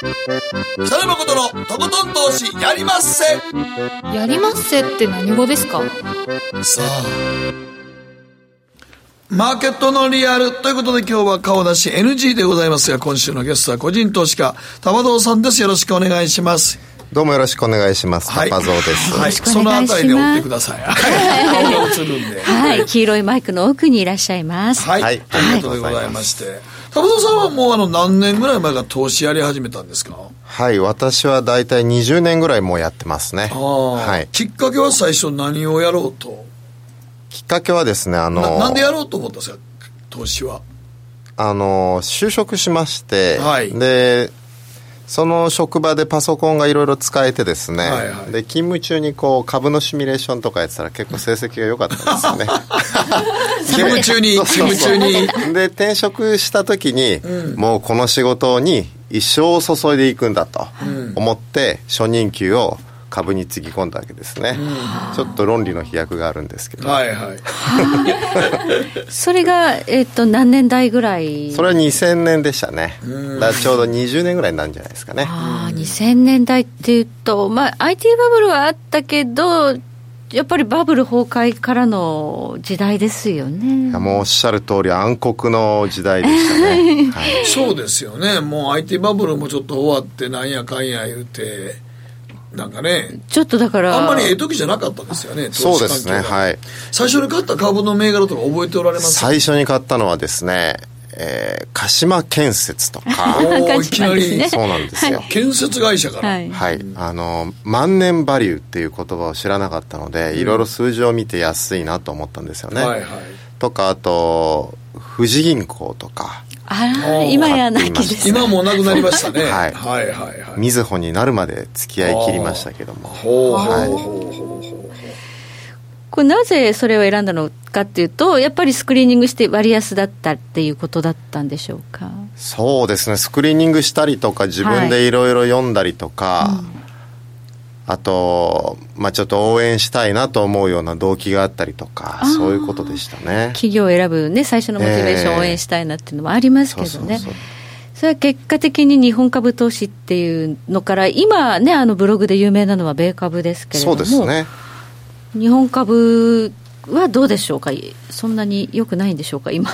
北野誠のとことん投資やりませ。んやりますせって何語ですか？さあ。マーケットのリアルということで今日は顔出し NG でございますが今週のゲストは個人投資家玉堂さんです。よろしくお願いします。どうもよろしくお願いします。はい。パパゾウです。はい。そのあたりで追ってください。はい。黄色いマイクの奥にいらっしゃいます。はい、はい。ありがとうございまして玉堂さんはもうあの何年ぐらい前から投資やり始めたんですか？はい、私は大体20年ぐらいもうやってますね。はい。きっかけは最初何をやろうと？きっかけはですね、あの、ななんでやろうと思ったんですか？投資は。あの、就職しまして、はい。で、その職場でパソコンがいろいろ使えてですね、はいはい。で勤務中にこう株のシミュレーションとかやってたら結構成績が良かったんですよね。勤務中に勤務中に。で転職した時に、もうこの仕事に一生を注いでいくんだと思って初任給を株につぎ込んだわけですね、ちょっと論理の飛躍があるんですけど、はいはい。それが、えっと何年代ぐらい？それは2000年でしたね。だちょうど20年ぐらいになるんじゃないですかね。ああ2000年代っていうと、まあ、IT バブルはあったけどやっぱりバブル崩壊からの時代ですよね。いやもうおっしゃる通り暗黒の時代でしたね、はい。そうですよね。もう IT バブルもちょっと終わってなんやかんや言うてなんかね。ちょっとだから。あんまりええ時じゃなかったですよねそうですねはい。最初に買った株の銘柄とか覚えておられます？最初に買ったのはですね、えー鹿島建設とか。お いきなり。そうなんですよ、建設会社から、はい。はい、あの万年バリューっていう言葉を知らなかったので、いろいろ数字を見て安いなと思ったんですよね、はいはい。とかあと富士銀行とかあら今やなきです。今もうなくなりましたね、はい。はいはいはい。みずほになるまで付き合い切りましたけども。ほうほうはいほうほう。ほこれなぜそれを選んだのかっていうとやっぱりスクリーニングして割安だったっていうことだったんでしょうか？そうですね。スクリーニングしたりとか自分でい。ろいろ読んだりとか、あと、まあ、ちょっと応援したいなと思うような動機があったりとかそういうことでしたね。企業を選ぶね最初のモチベーションを応援したいなっていうのもありますけどね、そうそうそうそれは結果的に日本株投資っていうのから今ねあのブログで有名なのは米株ですけれどそもうですね。日本株はどうでしょうか？そんなに良くないんでしょうか？今。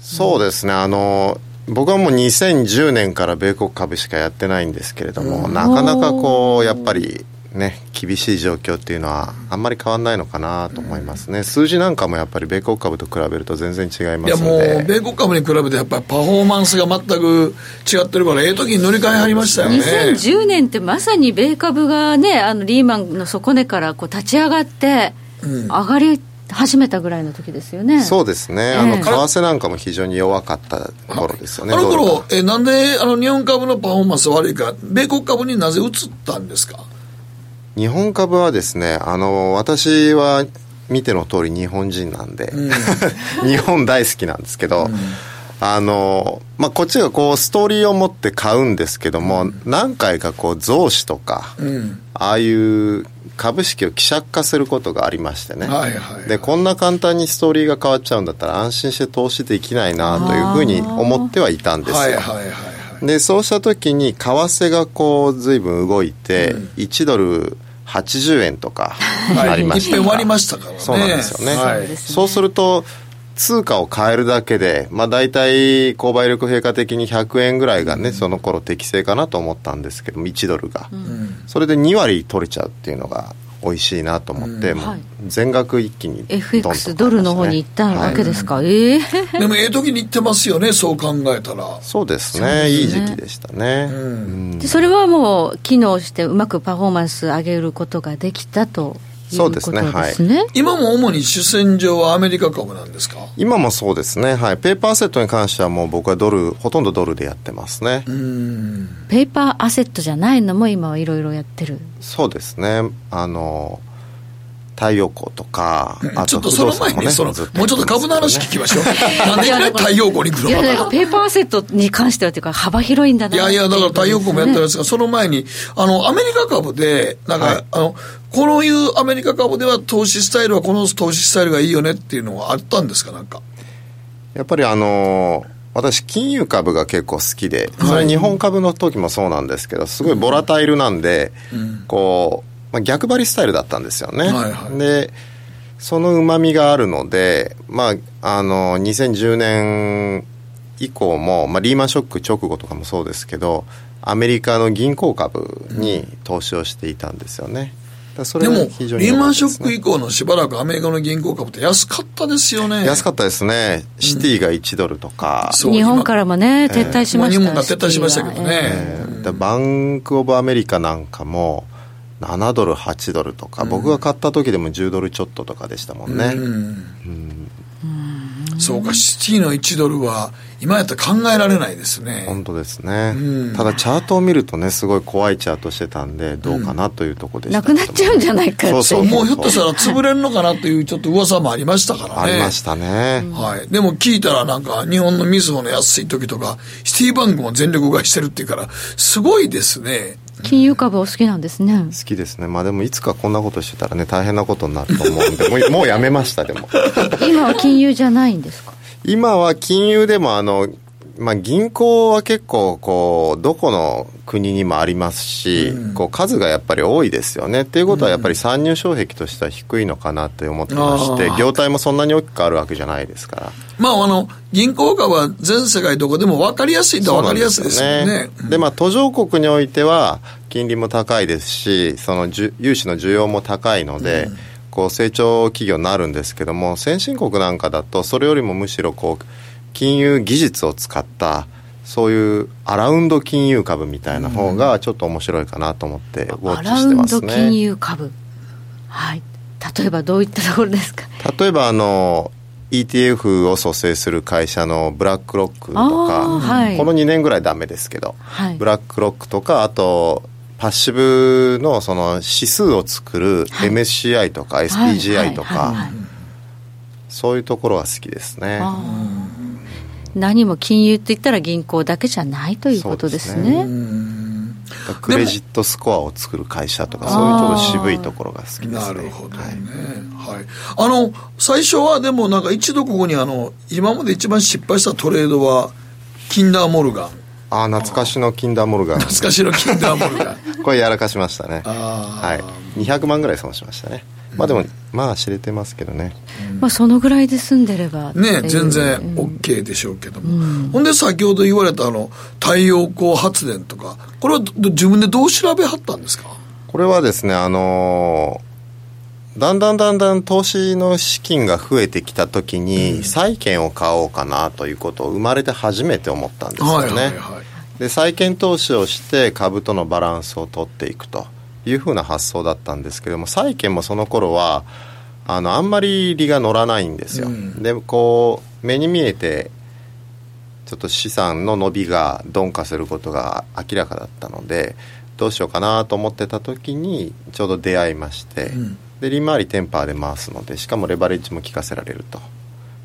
そうですね。あの僕はもう2010年から米国株しかやってないんですけれども、なかなかこうやっぱりね厳しい状況っていうのはあんまり変わらないのかなと思いますね、数字なんかもやっぱり米国株と比べると全然違いまいやもうすので米国株に比べてやっぱりパフォーマンスが全く違ってるからええ時に乗り換えはりましたよね。2010年ってまさに米株がねあのリーマンの底値からこう立ち上がって上がり始めたぐらいの時ですよね、そうですね、ええ。あの為替なんかも非常に弱かった頃ですよねあの頃が。えなんであの日本株のパフォーマンス悪いか米国株になぜ移ったんですか？日本株はですねあの私は見ての通り日本人なんで、日本大好きなんですけど、あのまあ、こっちがこうストーリーを持って買うんですけども、何回かこう増資とか、うん。ああいう株式を希釈化することがありましてね、はいはいでこんな簡単にストーリーが変わっちゃうんだったら安心して投資できないなというふうに思ってはいたんですよ、はいはいはいはい。でそうした時に為替がこう随分動いて、1ドル80円とかありました。いっぺん割りましたからね。そうなんですよね、はい。そうすると通貨を変えるだけで、まあ、大体購買力平価的に100円ぐらいがね、その頃適正かなと思ったんですけども1ドルが、それで2割取れちゃうっていうのが美味しいなと思って、もうはい。全額一気にドンと買いました FX ドルの方に行ったわけですか、ええでもええ時に行ってますよねそう考えたら。そうですねいい時期でしたね、うん。でそれはもう機能してうまくパフォーマンス上げることができたというそうことですね。ですね。今も主に主戦場はアメリカ株なんですか？今もそうですねはい。ペーパーセットに関してはもう僕はドルほとんどドルでやってますね、ペーパーアセットじゃないのも今はいろいろやってる。そうですね。あの太陽光とか、あちょっとその前にその、ずもうちょっと株の話聞きましょう。なんで太陽光に来るいや、のなんかペーパーアセットに関してはというか幅広いんだな。いやいや、だから太陽光もやってるんですが、その前に、あの、アメリカ株で、なんか、あの、こういうアメリカ株では投資スタイルはこの投資スタイルがいいよねっていうのはあったんですか、なんか？やっぱりあの私金融株が結構好きでそれ日本株の時もそうなんですけどすごいボラタイルなんで、こう、まあ、逆張りスタイルだったんですよね、はいはい。でそのうまみがあるのでまああの2010年以降も、まあ、リーマンショック直後とかもそうですけどアメリカの銀行株に投資をしていたんですよね。でも、が非常にリーマンショック以降のしばらくアメリカの銀行株って安かったですよね。安かったですね。シティが1ドルとか、そう日本からもね、撤退しました、まあ日本が撤退しましたけどね。えーでバンク・オブ・アメリカなんかも7ドル8ドルとか、僕が買った時でも10ドルちょっととかでしたもんね、そうか、シティの1ドルは、今やったら考えられないですね。本当ですね。ただチャートを見るとね、すごい怖いチャートしてたんで、どうかなというところでした、なくなっちゃうんじゃないかって。そうもうひょっとしたら潰れるのかなというちょっと噂もありましたからね。ありましたね。はい。でも聞いたらなんか日本のみずほの安い時とか、シティバンクも全力買いしてるっていうから、すごいですね。金融株お好きなんですね。好きですね。まあでもいつかこんなことしてたらね、大変なことになると思うんで、もうもうやめました、でも。今は金融じゃないんですか？今は金融でもあの、まあ、銀行は結構こうどこの国にもありますし、うん、こう数がやっぱり多いですよね。っていうことはやっぱり参入障壁としては低いのかなって思ってまして、業態もそんなに大きくあるわけじゃないですから。まああの銀行株は全世界どこでも分かりやすいと分かりやすいですよね。で、ね、まあ途上国においては金利も高いですし、その融資の需要も高いので。うんこう成長企業になるんですけども先進国なんかだとそれよりもむしろこう金融技術を使ったそういうアラウンド金融株みたいな方がちょっと面白いかなと思ってウォッチしてますね。アラウンド金融株？はい。例えばどういったところですか？例えばあの ETF を蘇生する会社のブラックロックとか、はい、この2年ぐらいダメですけど、はい、ブラックロックとかあとパッシブのその指数を作る MSCI とか SPGI とか、そういうところは好きですね。何も金融って言ったら銀行だけじゃないということですね。クレジットスコアを作る会社とかそういうちょっと渋いところが好きですね。なるほどね。はい。はい、あの最初はでもなんか一度ここにあの今まで一番失敗したトレードはキンダーモルガン。ああ懐かしのキンダーモルガン。懐かしのキンダーモルガン。これやらかしましたね。はい。200万ぐらい損しましたね。まあでも、まあ知れてますけどね、まあそのぐらいで済んでればね全然 OK でしょうけども、ほんで先ほど言われたあの太陽光発電とかこれは自分でどう調べはったんですか？これはですねあのだんだんだんだん投資の資金が増えてきたときに、債券を買おうかなということを生まれて初めて思ったんですよね。はいはいはい、で債券投資をして株とのバランスを取っていくと。いうふうな発想だったんですけども債券もその頃はあのあんまり利が乗らないんですよ、うん、でこう目に見えてちょっと資産の伸びが鈍化することが明らかだったのでどうしようかなと思ってた時にちょうど出会いまして、うん、で利回りテンパーで回すのでしかもレバレッジも効かせられると。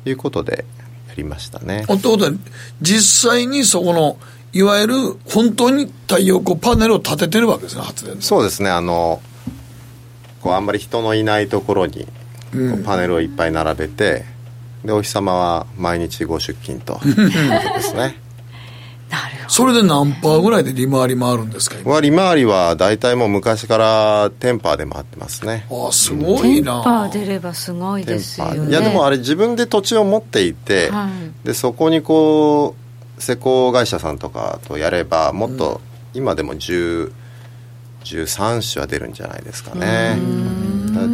いうことでやりましたね。ということは実際にそこのいわゆる本当に太陽光パネルを立ててるわけですね発電そうですね。あのこうあんまり人のいないところにパネルをいっぱい並べて、うん、でお日様は毎日ご出勤と ですねそれで何パーぐらいで利回り回るんですか？今利回りは大体もう昔からテンパーで回ってますね。ああすごいな。テンパー出ればすごいですよね。いやでもあれ自分で土地を持っていて、はい、でそこにこう施工会社さんとかとやればもっと今でも10 13種は出るんじゃないですかね。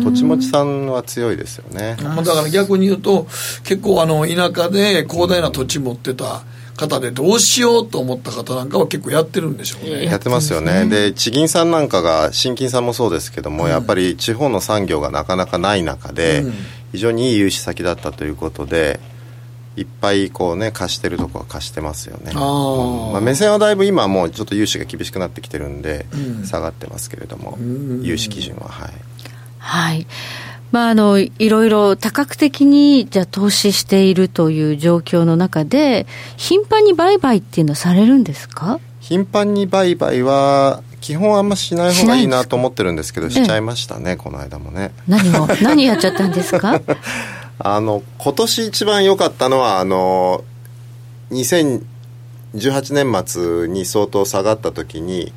土地持ちさんは強いですよね。だから逆に言うと結構あの田舎で広大な土地持ってた方でどうしようと思った方なんかは結構やってるんでしょうね。やってますよね。で地銀さんなんかが新金さんもそうですけども、うん、やっぱり地方の産業がなかなかない中で、非常にいい融資先だったということでいっぱいこうね貸してるとこは貸してますよね。あ、まあ、目線はだいぶ今もうちょっと融資が厳しくなってきてるんで、下がってますけれども、融資基準ははい。はいまあ、あのいろいろ多角的にじゃ投資しているという状況の中で頻繁に売買っていうのはされるんですか？頻繁に売買は基本あんましない方がいいなと思ってるんですけどしちゃいましたね、この間もね。何を？何やっちゃったんですか？あの今年一番良かったのはあの2018年末に相当下がった時に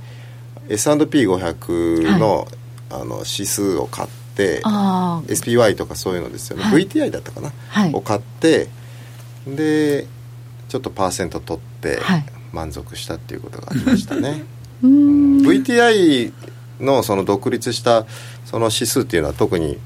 S&P500 のはい、あの指数を買って SPY とかそういうのですよね、はい、VTI だったかな、はい、を買ってでちょっとパーセント取って満足したっていうことがありましたね、うん、VTI のその独立したその指数っていうのは特に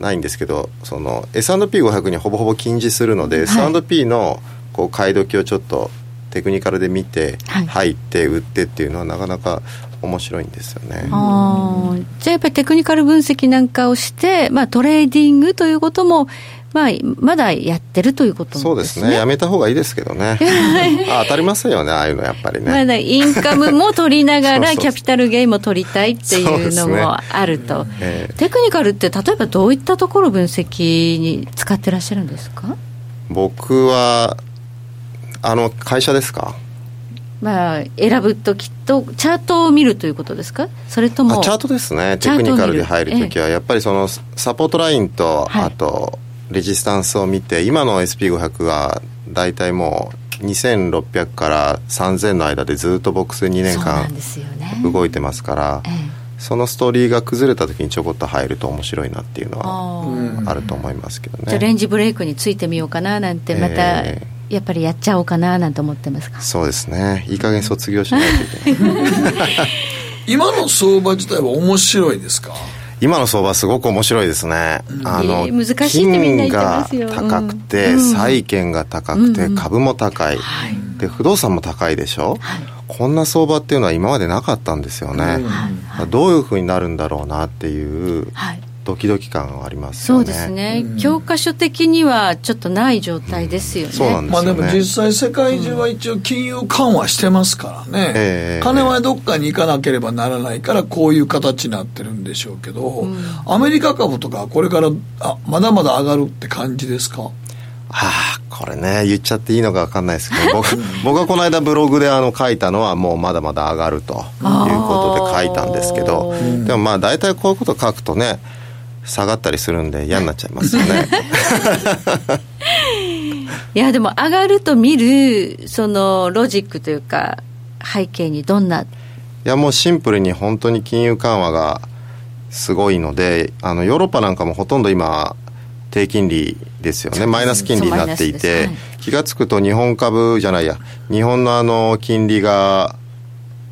ないんですけどその S&P500 にほぼほぼ近似するので、はい、S&P のこう買い時をちょっとテクニカルで見て、入って売ってっていうのはなかなか面白いんですよね。あじゃあやっぱりテクニカル分析なんかをして、まあ、トレーディングということもまあ、まだやってるということ、ね、そうですね。やめた方がいいですけどね。あ当たりませんよねああいうのやっぱりね。まだインカムも取りながら キャピタルゲインも取りたいっていうのもあると、ねえ。ー、テクニカルって例えばどういったところ分析に使ってらっしゃるんですか？僕はあの会社ですか？まあ、選ぶときと、チャートを見るということですか、それともチャートですね、テクニカルで入るときは、やっぱりそのサポートラインと、あと、レジスタンスを見て、今の SP500 は大体もう2600から3000の間でずっとボックス2年間動いてますから。そのストーリーが崩れた時にちょこっと入ると面白いなっていうのはあると思いますけどね。じゃあレンジブレイクについてみようかななんてまたやっぱりやっちゃおうかななんて思ってますか？そうですね。いい加減卒業しないといけない。今の相場自体は面白いですか？今の相場すごく面白いですね、うん、あの、えー、難しいってみんな言ってますよ。金が高くて、うん、債券が高くて、うん、株も高い、で不動産も高いでしょ、はい、こんな相場っていうのは今までなかったんですよね、はい、どういうふうになるんだろうなっていう、はいドキドキ感はあります、ね、そうですね、うん、教科書的にはちょっとない状態ですよね、うん、そうなんですよ、ね、まあ、でも実際世界中は一応金融緩和してますからね、うん、金はどっかに行かなければならないからこういう形になってるんでしょうけど、アメリカ株とかこれからあまだまだ上がるって感じですか？はあ、これね言っちゃっていいのか分かんないですけど 僕僕がこの間ブログであの書いたのはもうまだまだ上がるということで書いたんですけどでもまあ大体こういうこと書くとね下がったりするんで嫌になっちゃいますよね。いやでも上がると見るそのロジックというか背景にどんな？いやもうシンプルに本当に金融緩和がすごいのであのヨーロッパなんかもほとんど今低金利ですよね。マイナス金利になっていて、はい、気が付くと日本株じゃないや日本のあの金利が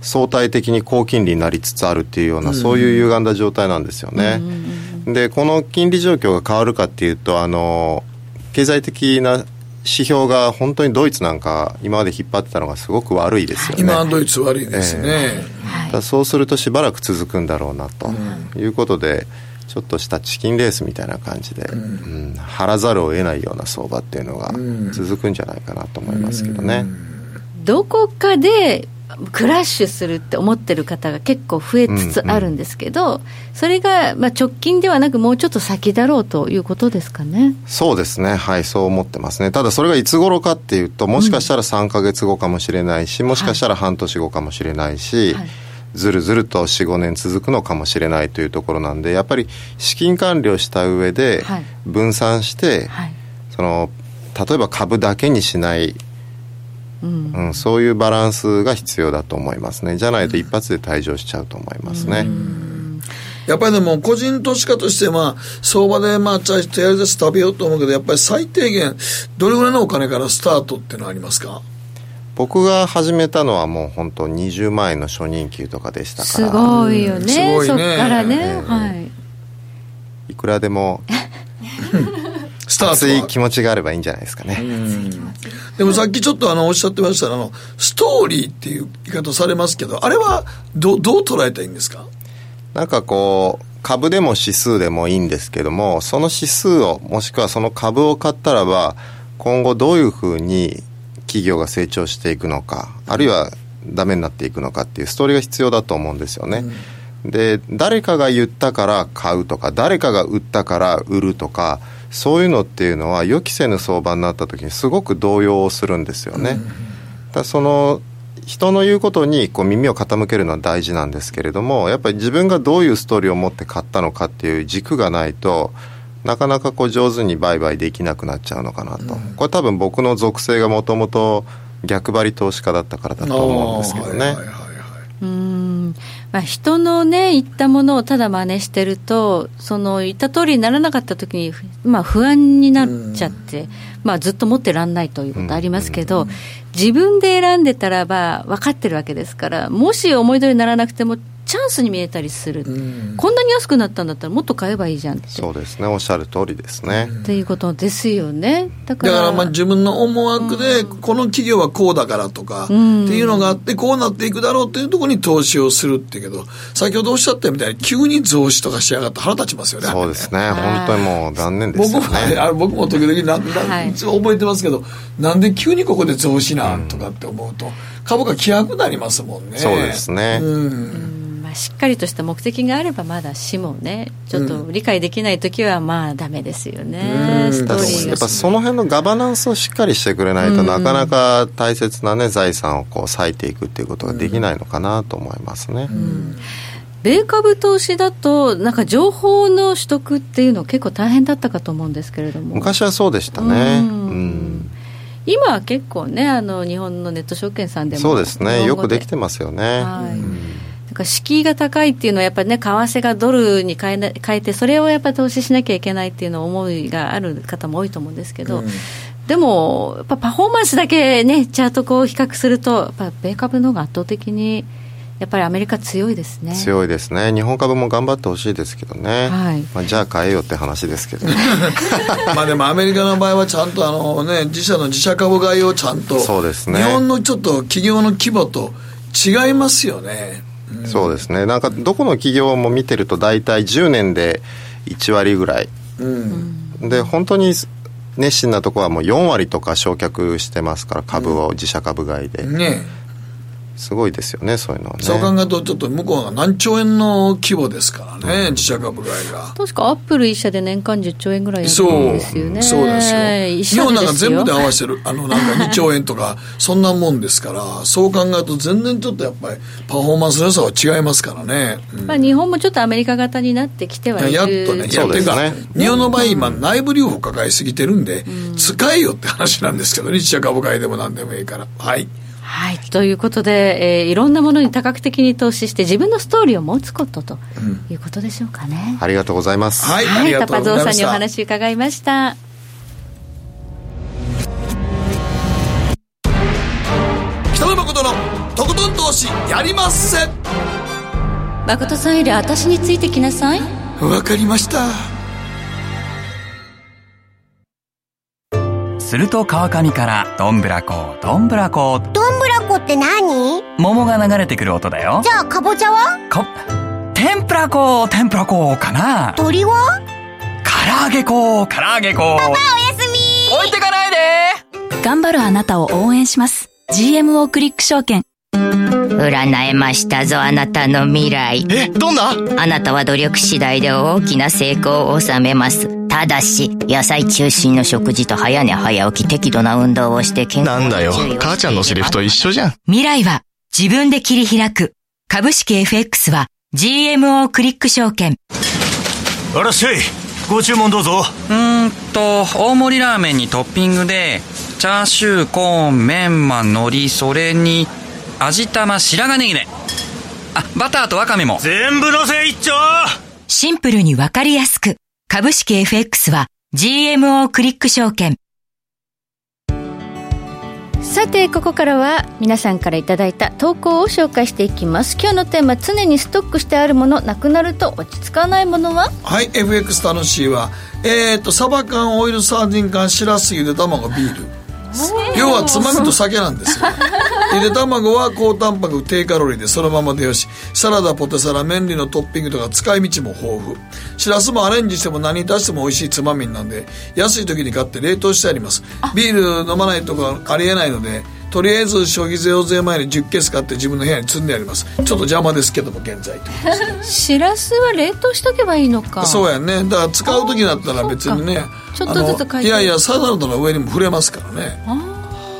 相対的に高金利になりつつあるっていうような、うん、そういう歪んだ状態なんですよね。うんでこの金利状況が変わるかっていうとあの経済的な指標が本当にドイツなんか今まで引っ張ってたのがすごく悪いですよね。今ドイツ悪いですね、えー、そうするとしばらく続くんだろうなと。いうことで、ちょっとしたチキンレースみたいな感じで、うん、張らざるを得ないような相場っていうのが続くんじゃないかなと思いますけどね、どこかでクラッシュするって思ってる方が結構増えつつあるんですけど、うんうん、それがまあ直近ではなく、もうちょっと先だろうということですかね。そうですね、はい、そう思ってますね、ただそれがいつ頃かっていうと、もしかしたら3か月後かもしれないし、もしかしたら半年後かもしれないし。はい。ずるずると45年続くのかもしれないというところなんでやっぱり資金管理をした上で分散して、はい、その例えば株だけにしないうん、うん、そういうバランスが必要だと思いますね。じゃないと一発で退場しちゃうと思いますね。やっぱりでも個人投資家としてまあ相場でまあとりあえず食べようと思うけどやっぱり最低限どれぐらいのお金からスタートっていうのはありますか？僕が始めたのはもう本当20万円の初任給とかでしたから。すごいよね、うん、そっからね、えー、はい。いくらでも スタート熱い気持ちがあればいいんじゃないですかね。でもさっきちょっとあのおっしゃってましたあのストーリーっていう言い方されますけどあれはどどう捉えたらいいんですか？なんかこう株でも指数でもいいんですけどもその指数をもしくはその株を買ったらば今後どういうふうに企業が成長していくのかあるいはダメになっていくのかっていうストーリーが必要だと思うんですよね。うん、で誰かが言ったから買うとか誰かが売ったから売るとかそういうのっていうのは予期せぬ相場になった時にすごく動揺するんですよね。だその人の言うことにこう耳を傾けるのは大事なんですけれどもやっぱり自分がどういうストーリーを持って買ったのかっていう軸がないとなかなかこう上手に売買できなくなっちゃうのかなと、これ多分僕の属性がもともと逆張り投資家だったからだと思うんですけどね。うん。まあ、人のね言ったものをただ真似してるとその言った通りにならなかった時にまあ不安になっちゃって、まあ、ずっと持ってらんないということありますけど、自分で選んでたらば分かってるわけですからもし思い通りにならなくてもチャンスに見えたりする、こんなに安くなったんだったらもっと買えばいいじゃんって。そうですね。おっしゃる通りですね、っていうことですよね。だから。だからまあ自分の思惑で、この企業はこうだからとか、っていうのがあって、こうなっていくだろうっていうところに投資をするっていうけど、先ほどおっしゃったみたいに、急に増資とかしやがって腹立ちますよね。そうですね。本当にもう残念ですよ僕もね、ねあれ僕も時々なんなん、はい。いつも覚えてますけど、なんで急にここで増資なんとかって思うと、株価希薄になりますもんね。そうですね。うん。まあ、しっかりとした目的があればまだしもねちょっと理解できない時はまあダメですよね、うん。ストーリーが。やっぱその辺のガバナンスをしっかりしてくれないと、なかなか大切なね財産をこう割いていくっていうことができないのかなと思いますね、米株投資だとなんか情報の取得っていうの結構大変だったかと思うんですけれども。昔はそうでしたね。ううん。ん今は結構ねあの日本のネット証券さんでもそうですね。よくできててますよね、はいだから敷居が高いっていうのはやっぱりね為替がドルに変えな変えてそれをやっぱり投資しなきゃいけないっていうの思いがある方も多いと思うんですけど、でもやっぱパフォーマンスだけねチャートこう比較するとやっぱ米株の方が圧倒的にやっぱりアメリカ強いですね。強いですね。日本株も頑張ってほしいですけどね、はい。まあ、じゃあ買えよって話ですけど。ね まあでもアメリカの場合はちゃんとあのね、自社の自社株買いをちゃんと、そうですね。日本のちょっと企業の規模と違いますよね。そうですね。なんかどこの企業も見てると大体10年で1割ぐらい。うん。で本当に熱心なとこはもう4割とか焼却してますから株を自社株買いで、ねすごいですよねそういうのはねそう考えると、ちょっと向こうが何兆円の規模ですからね、自社株買いが。確かアップル一社で年間10兆円ぐらいやるんですよねそうですよ。一日本なんか全部で合わせてる、あの、なんか2兆円とか、そんなもんですから、そう考えると全然ちょっとやっぱりパフォーマンスの良さは違いますからね。うんまあ、日本もちょっとアメリカ型になってきてはいるやっとね、いや、そうですていうかね、日本の場合、今、内部留保抱えすぎてるんで、使えよって話なんですけどね、自社株買いでも何でもいいから。はい。はい、ということで、えーいろんなものに多角的に投資して自分のストーリーを持つことということでしょうかね、ありがとうございます、はい、あはい、りがとうタパゾウさんにお。話伺いました。北野誠のとことん投資やりまっせ。誠さんより私についてきなさい。わかりました。すると川上からどんぶらこどんぶらこ。どんぶらこって何？桃が流れてくる音だよ。じゃあかぼちゃは？こ天ぷらこ天ぷらこかな。鳥は？唐揚げこ唐揚げこ。おやすみ。置いてかないで。頑張るあなたを応援します。GMO クリック証券。占えましたぞあなたの未来。えどんな？あなたは努力次第で大きな成功を収めますただし野菜中心の食事と早寝早起き適度な運動をして健康なんだよ。母ちゃんのセリフと一緒じゃん。未来は自分で切り開く。株式 FX は GMO クリック証券。あらっしゃい。ご注文どうぞ。うーんと大盛りラーメンにトッピングでチャーシューコーンメンマ海苔それに味玉白髪ネギねあバターとワカメも。全部のせ一丁。シンプルにわかりやすく株式 FX は GMO クリック証券さてここからは皆さんからいただいた投稿を紹介していきます今日のテーマ常にストックしてあるものなくなると落ち着かないものは？はい、FX 楽しいわ。えっ、と、サバ缶、オイルサーディン缶、しらす、ゆで卵、ビール。要はつまみと酒なんですよ。ゆで卵は高タンパク低カロリーでそのままでよし。サラダポテサラ麺類のトッピングとか使い道も豊富。しらすもアレンジしても何に足しても美味しいつまみなんで安い時に買って冷凍してあります。ビール飲まないとかありえないのでとりあえず消費税税前に10ケース買って自分の部屋に積んであります。ちょっと邪魔ですけども現在としらすは冷凍しとけばいいのか。そうやね。だから使う時だったら別にねちょっとずついやいやサラダの上にも触れますからね。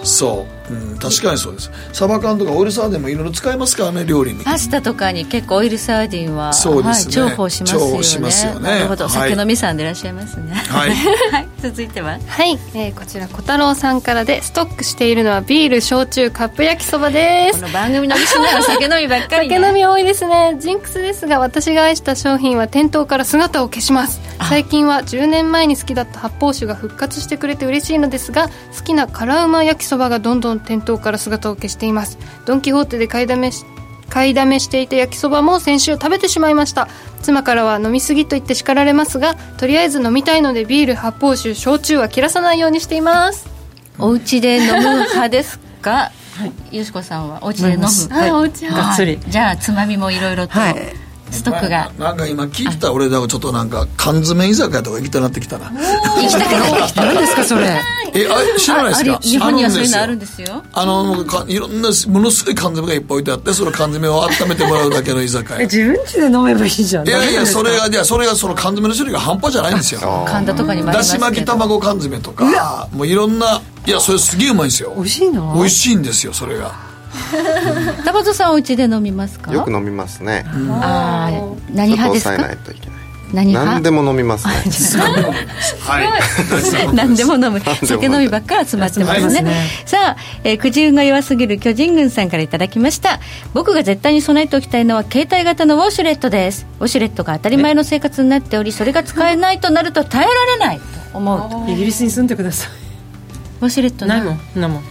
そう、うん、確かにそうです。サバ缶とかオイルサーディンもいろいろ使えますからね料理に。パスタとかに結構オイルサーディンはそうですね。はい、重宝しますよね。重宝しますよね。なるほど、はい。酒飲みさんでいらっしゃいますね。はい。はい、続いては？はい、えーこちら小太郎さんからでストックしているのはビール焼酎カップ焼きそばです。この番組のリスナーは酒飲みばっかり、ね、酒飲み多いですね。ジンクスですが私が愛した商品は店頭から姿を消します。最近は10年前に好きだった発泡酒が復活してくれて嬉しいのですが好きな辛うま焼きそばがどんどん店頭から姿を消しています。ドン・キホーテで買いだめし買いだめしていた焼きそばも先週食べてしまいました。妻からは飲みすぎと言って叱られますがとりあえず飲みたいのでビール発泡酒焼酎は切らさないようにしています。お家で飲む派ですか？よしこさんはお家で飲む。はい。お家がっつり。じゃあつまみもいろいろと。はいストックが。なんか今聞いてた俺らちょっとなんか缶詰居酒屋とか行きたなってきたな。行きたくなってきた。何ですかそれ？えあ知らないですか？日本にはそういうのああるんですよ。あのかいろんなものすごい缶詰がいっぱい置いてあってその缶詰を温めてもらうだけの居酒屋。え自分家で飲めばいいじゃん。いやいやそれががいやそれがその缶詰の種類が半端じゃないんですよ。神田とかにもありだし巻き卵缶詰とかもういろんないやそれすげえうまいんですよ。美味しいの？美味しいんですよそれが 田畑さんお家で飲みますか？よく飲みますね。ああ何派ですか？抑えないといけない。何派？何でも飲みますね。はい。何でも飲む。酒飲みばっかり集まってますね,、集まってますね。さあ、えー、くじ運が弱すぎる巨人軍さんからいただきました。僕が絶対に備えておきたいのは携帯型のウォシュレットです。ウォシュレットが当たり前の生活になっておりそれが使えないとなると耐えられないと思う。イギリスに住んでくださウォシュレットいないもん。ないもん。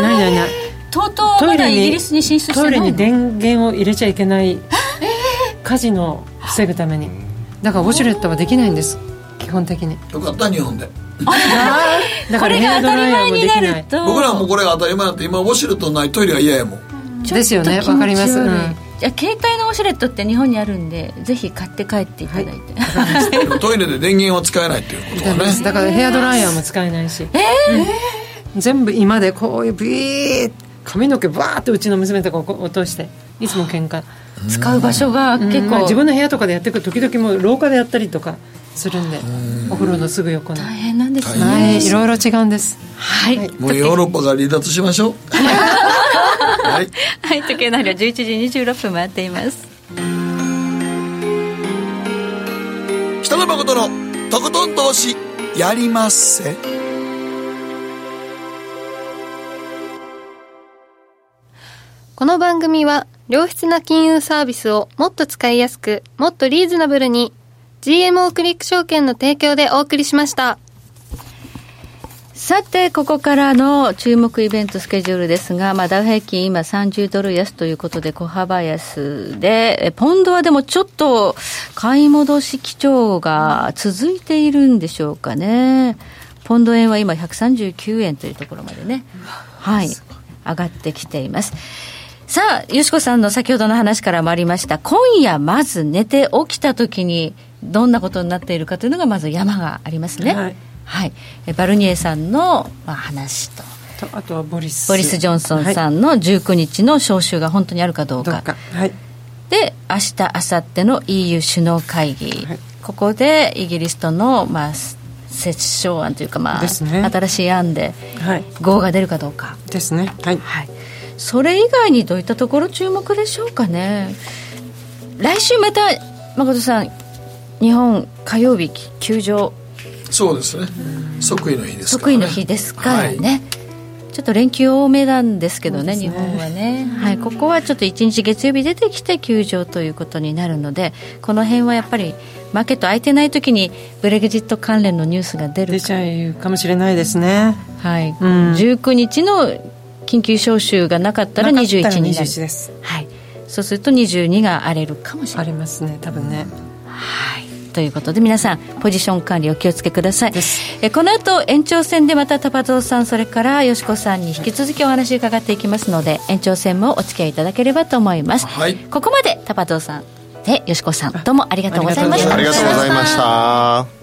ないないないとうとうまだイギリスに進出してないのトイレに電源を入れちゃいけない火事の防ぐために。だからウォシュレットはできないんです基本的に。よかった日本で。だからこれが当たり前になると。僕らはもうこれが当たり前だって今ウォシュレットないトイレが嫌やもん。ですよねわかります。うん。じゃあ携帯のウォシュレットって日本にあるんでぜひ買って帰っていただいて、でもトイレで電源は使えないっていうことダはねメですだからヘアドライヤーも使えないし、うん。全部今でこういうビーッ髪の毛バーってうちの娘とか落としていつも喧嘩。使う場所が結構、うん自分の部屋とかでやってくる時々もう廊下でやったりとかするんでお風呂のすぐ横の。大変なんですね。はい。いろいろ違うんです。はい、はい、もうヨーロッパが離脱しましょう。はい。はい、時計の針は11時26分回っています。北野誠のとことん投資やりまっせこの番組は良質な金融サービスをもっと使いやすくもっとリーズナブルに GMO クリック証券の提供でお送りしました。さてここからの注目イベントスケジュールですが、まあ、ダウ平均今30ドル安ということで小幅安でポンドはでもちょっと買い戻し基調が続いているんでしょうかね。ポンド円は今139円というところまでね。はい。上がってきています。さあ、よしこさんの先ほどの話からもありました、今夜まず寝て起きた時に、どんなことになっているかというのが、まず山がありますね。はい。はい、えバルニエさんの、まあ、話と、とあとはボリス。ボリス・ジョンソンさはい。んの19日の招集が本当にあるかどうか。どうか。はい。で、明日、明後日の EU 首脳会議、はい。ここでイギリスとの、まあ、折衝案というか、まあ、ね。新しい案ではい。合が出るかどうか。ですね。はい。はい、それ以外にどういったところ注目でしょうかね。来週また誠さん日本火曜日休場。そうですね。即位の日ですから、ね、即位の日ですからね、ちょっと連休多めなんですけどね日本はね、はい、ここはちょっと1日月曜日出てきて休場ということになるのでこの辺はやっぱりマーケット空いてない時にブレグジット関連のニュースが出る出ちゃうかもしれないですね。はい。うん。19日の緊急招集がなかったらなかったら21になる。21です。はい、そうすると22が荒れるかもしれない。ありますね多分ね。はい、ということで皆さんポジション管理お気をつけください。えこの後延長戦でまたタパゾウさんそれからよしこさんに引き続きお話伺っていきますので延長戦もお付き合いいただければと思います、はい。ここまでタパゾウさんでよしこさんどうもありがとうございました。ありがとうございました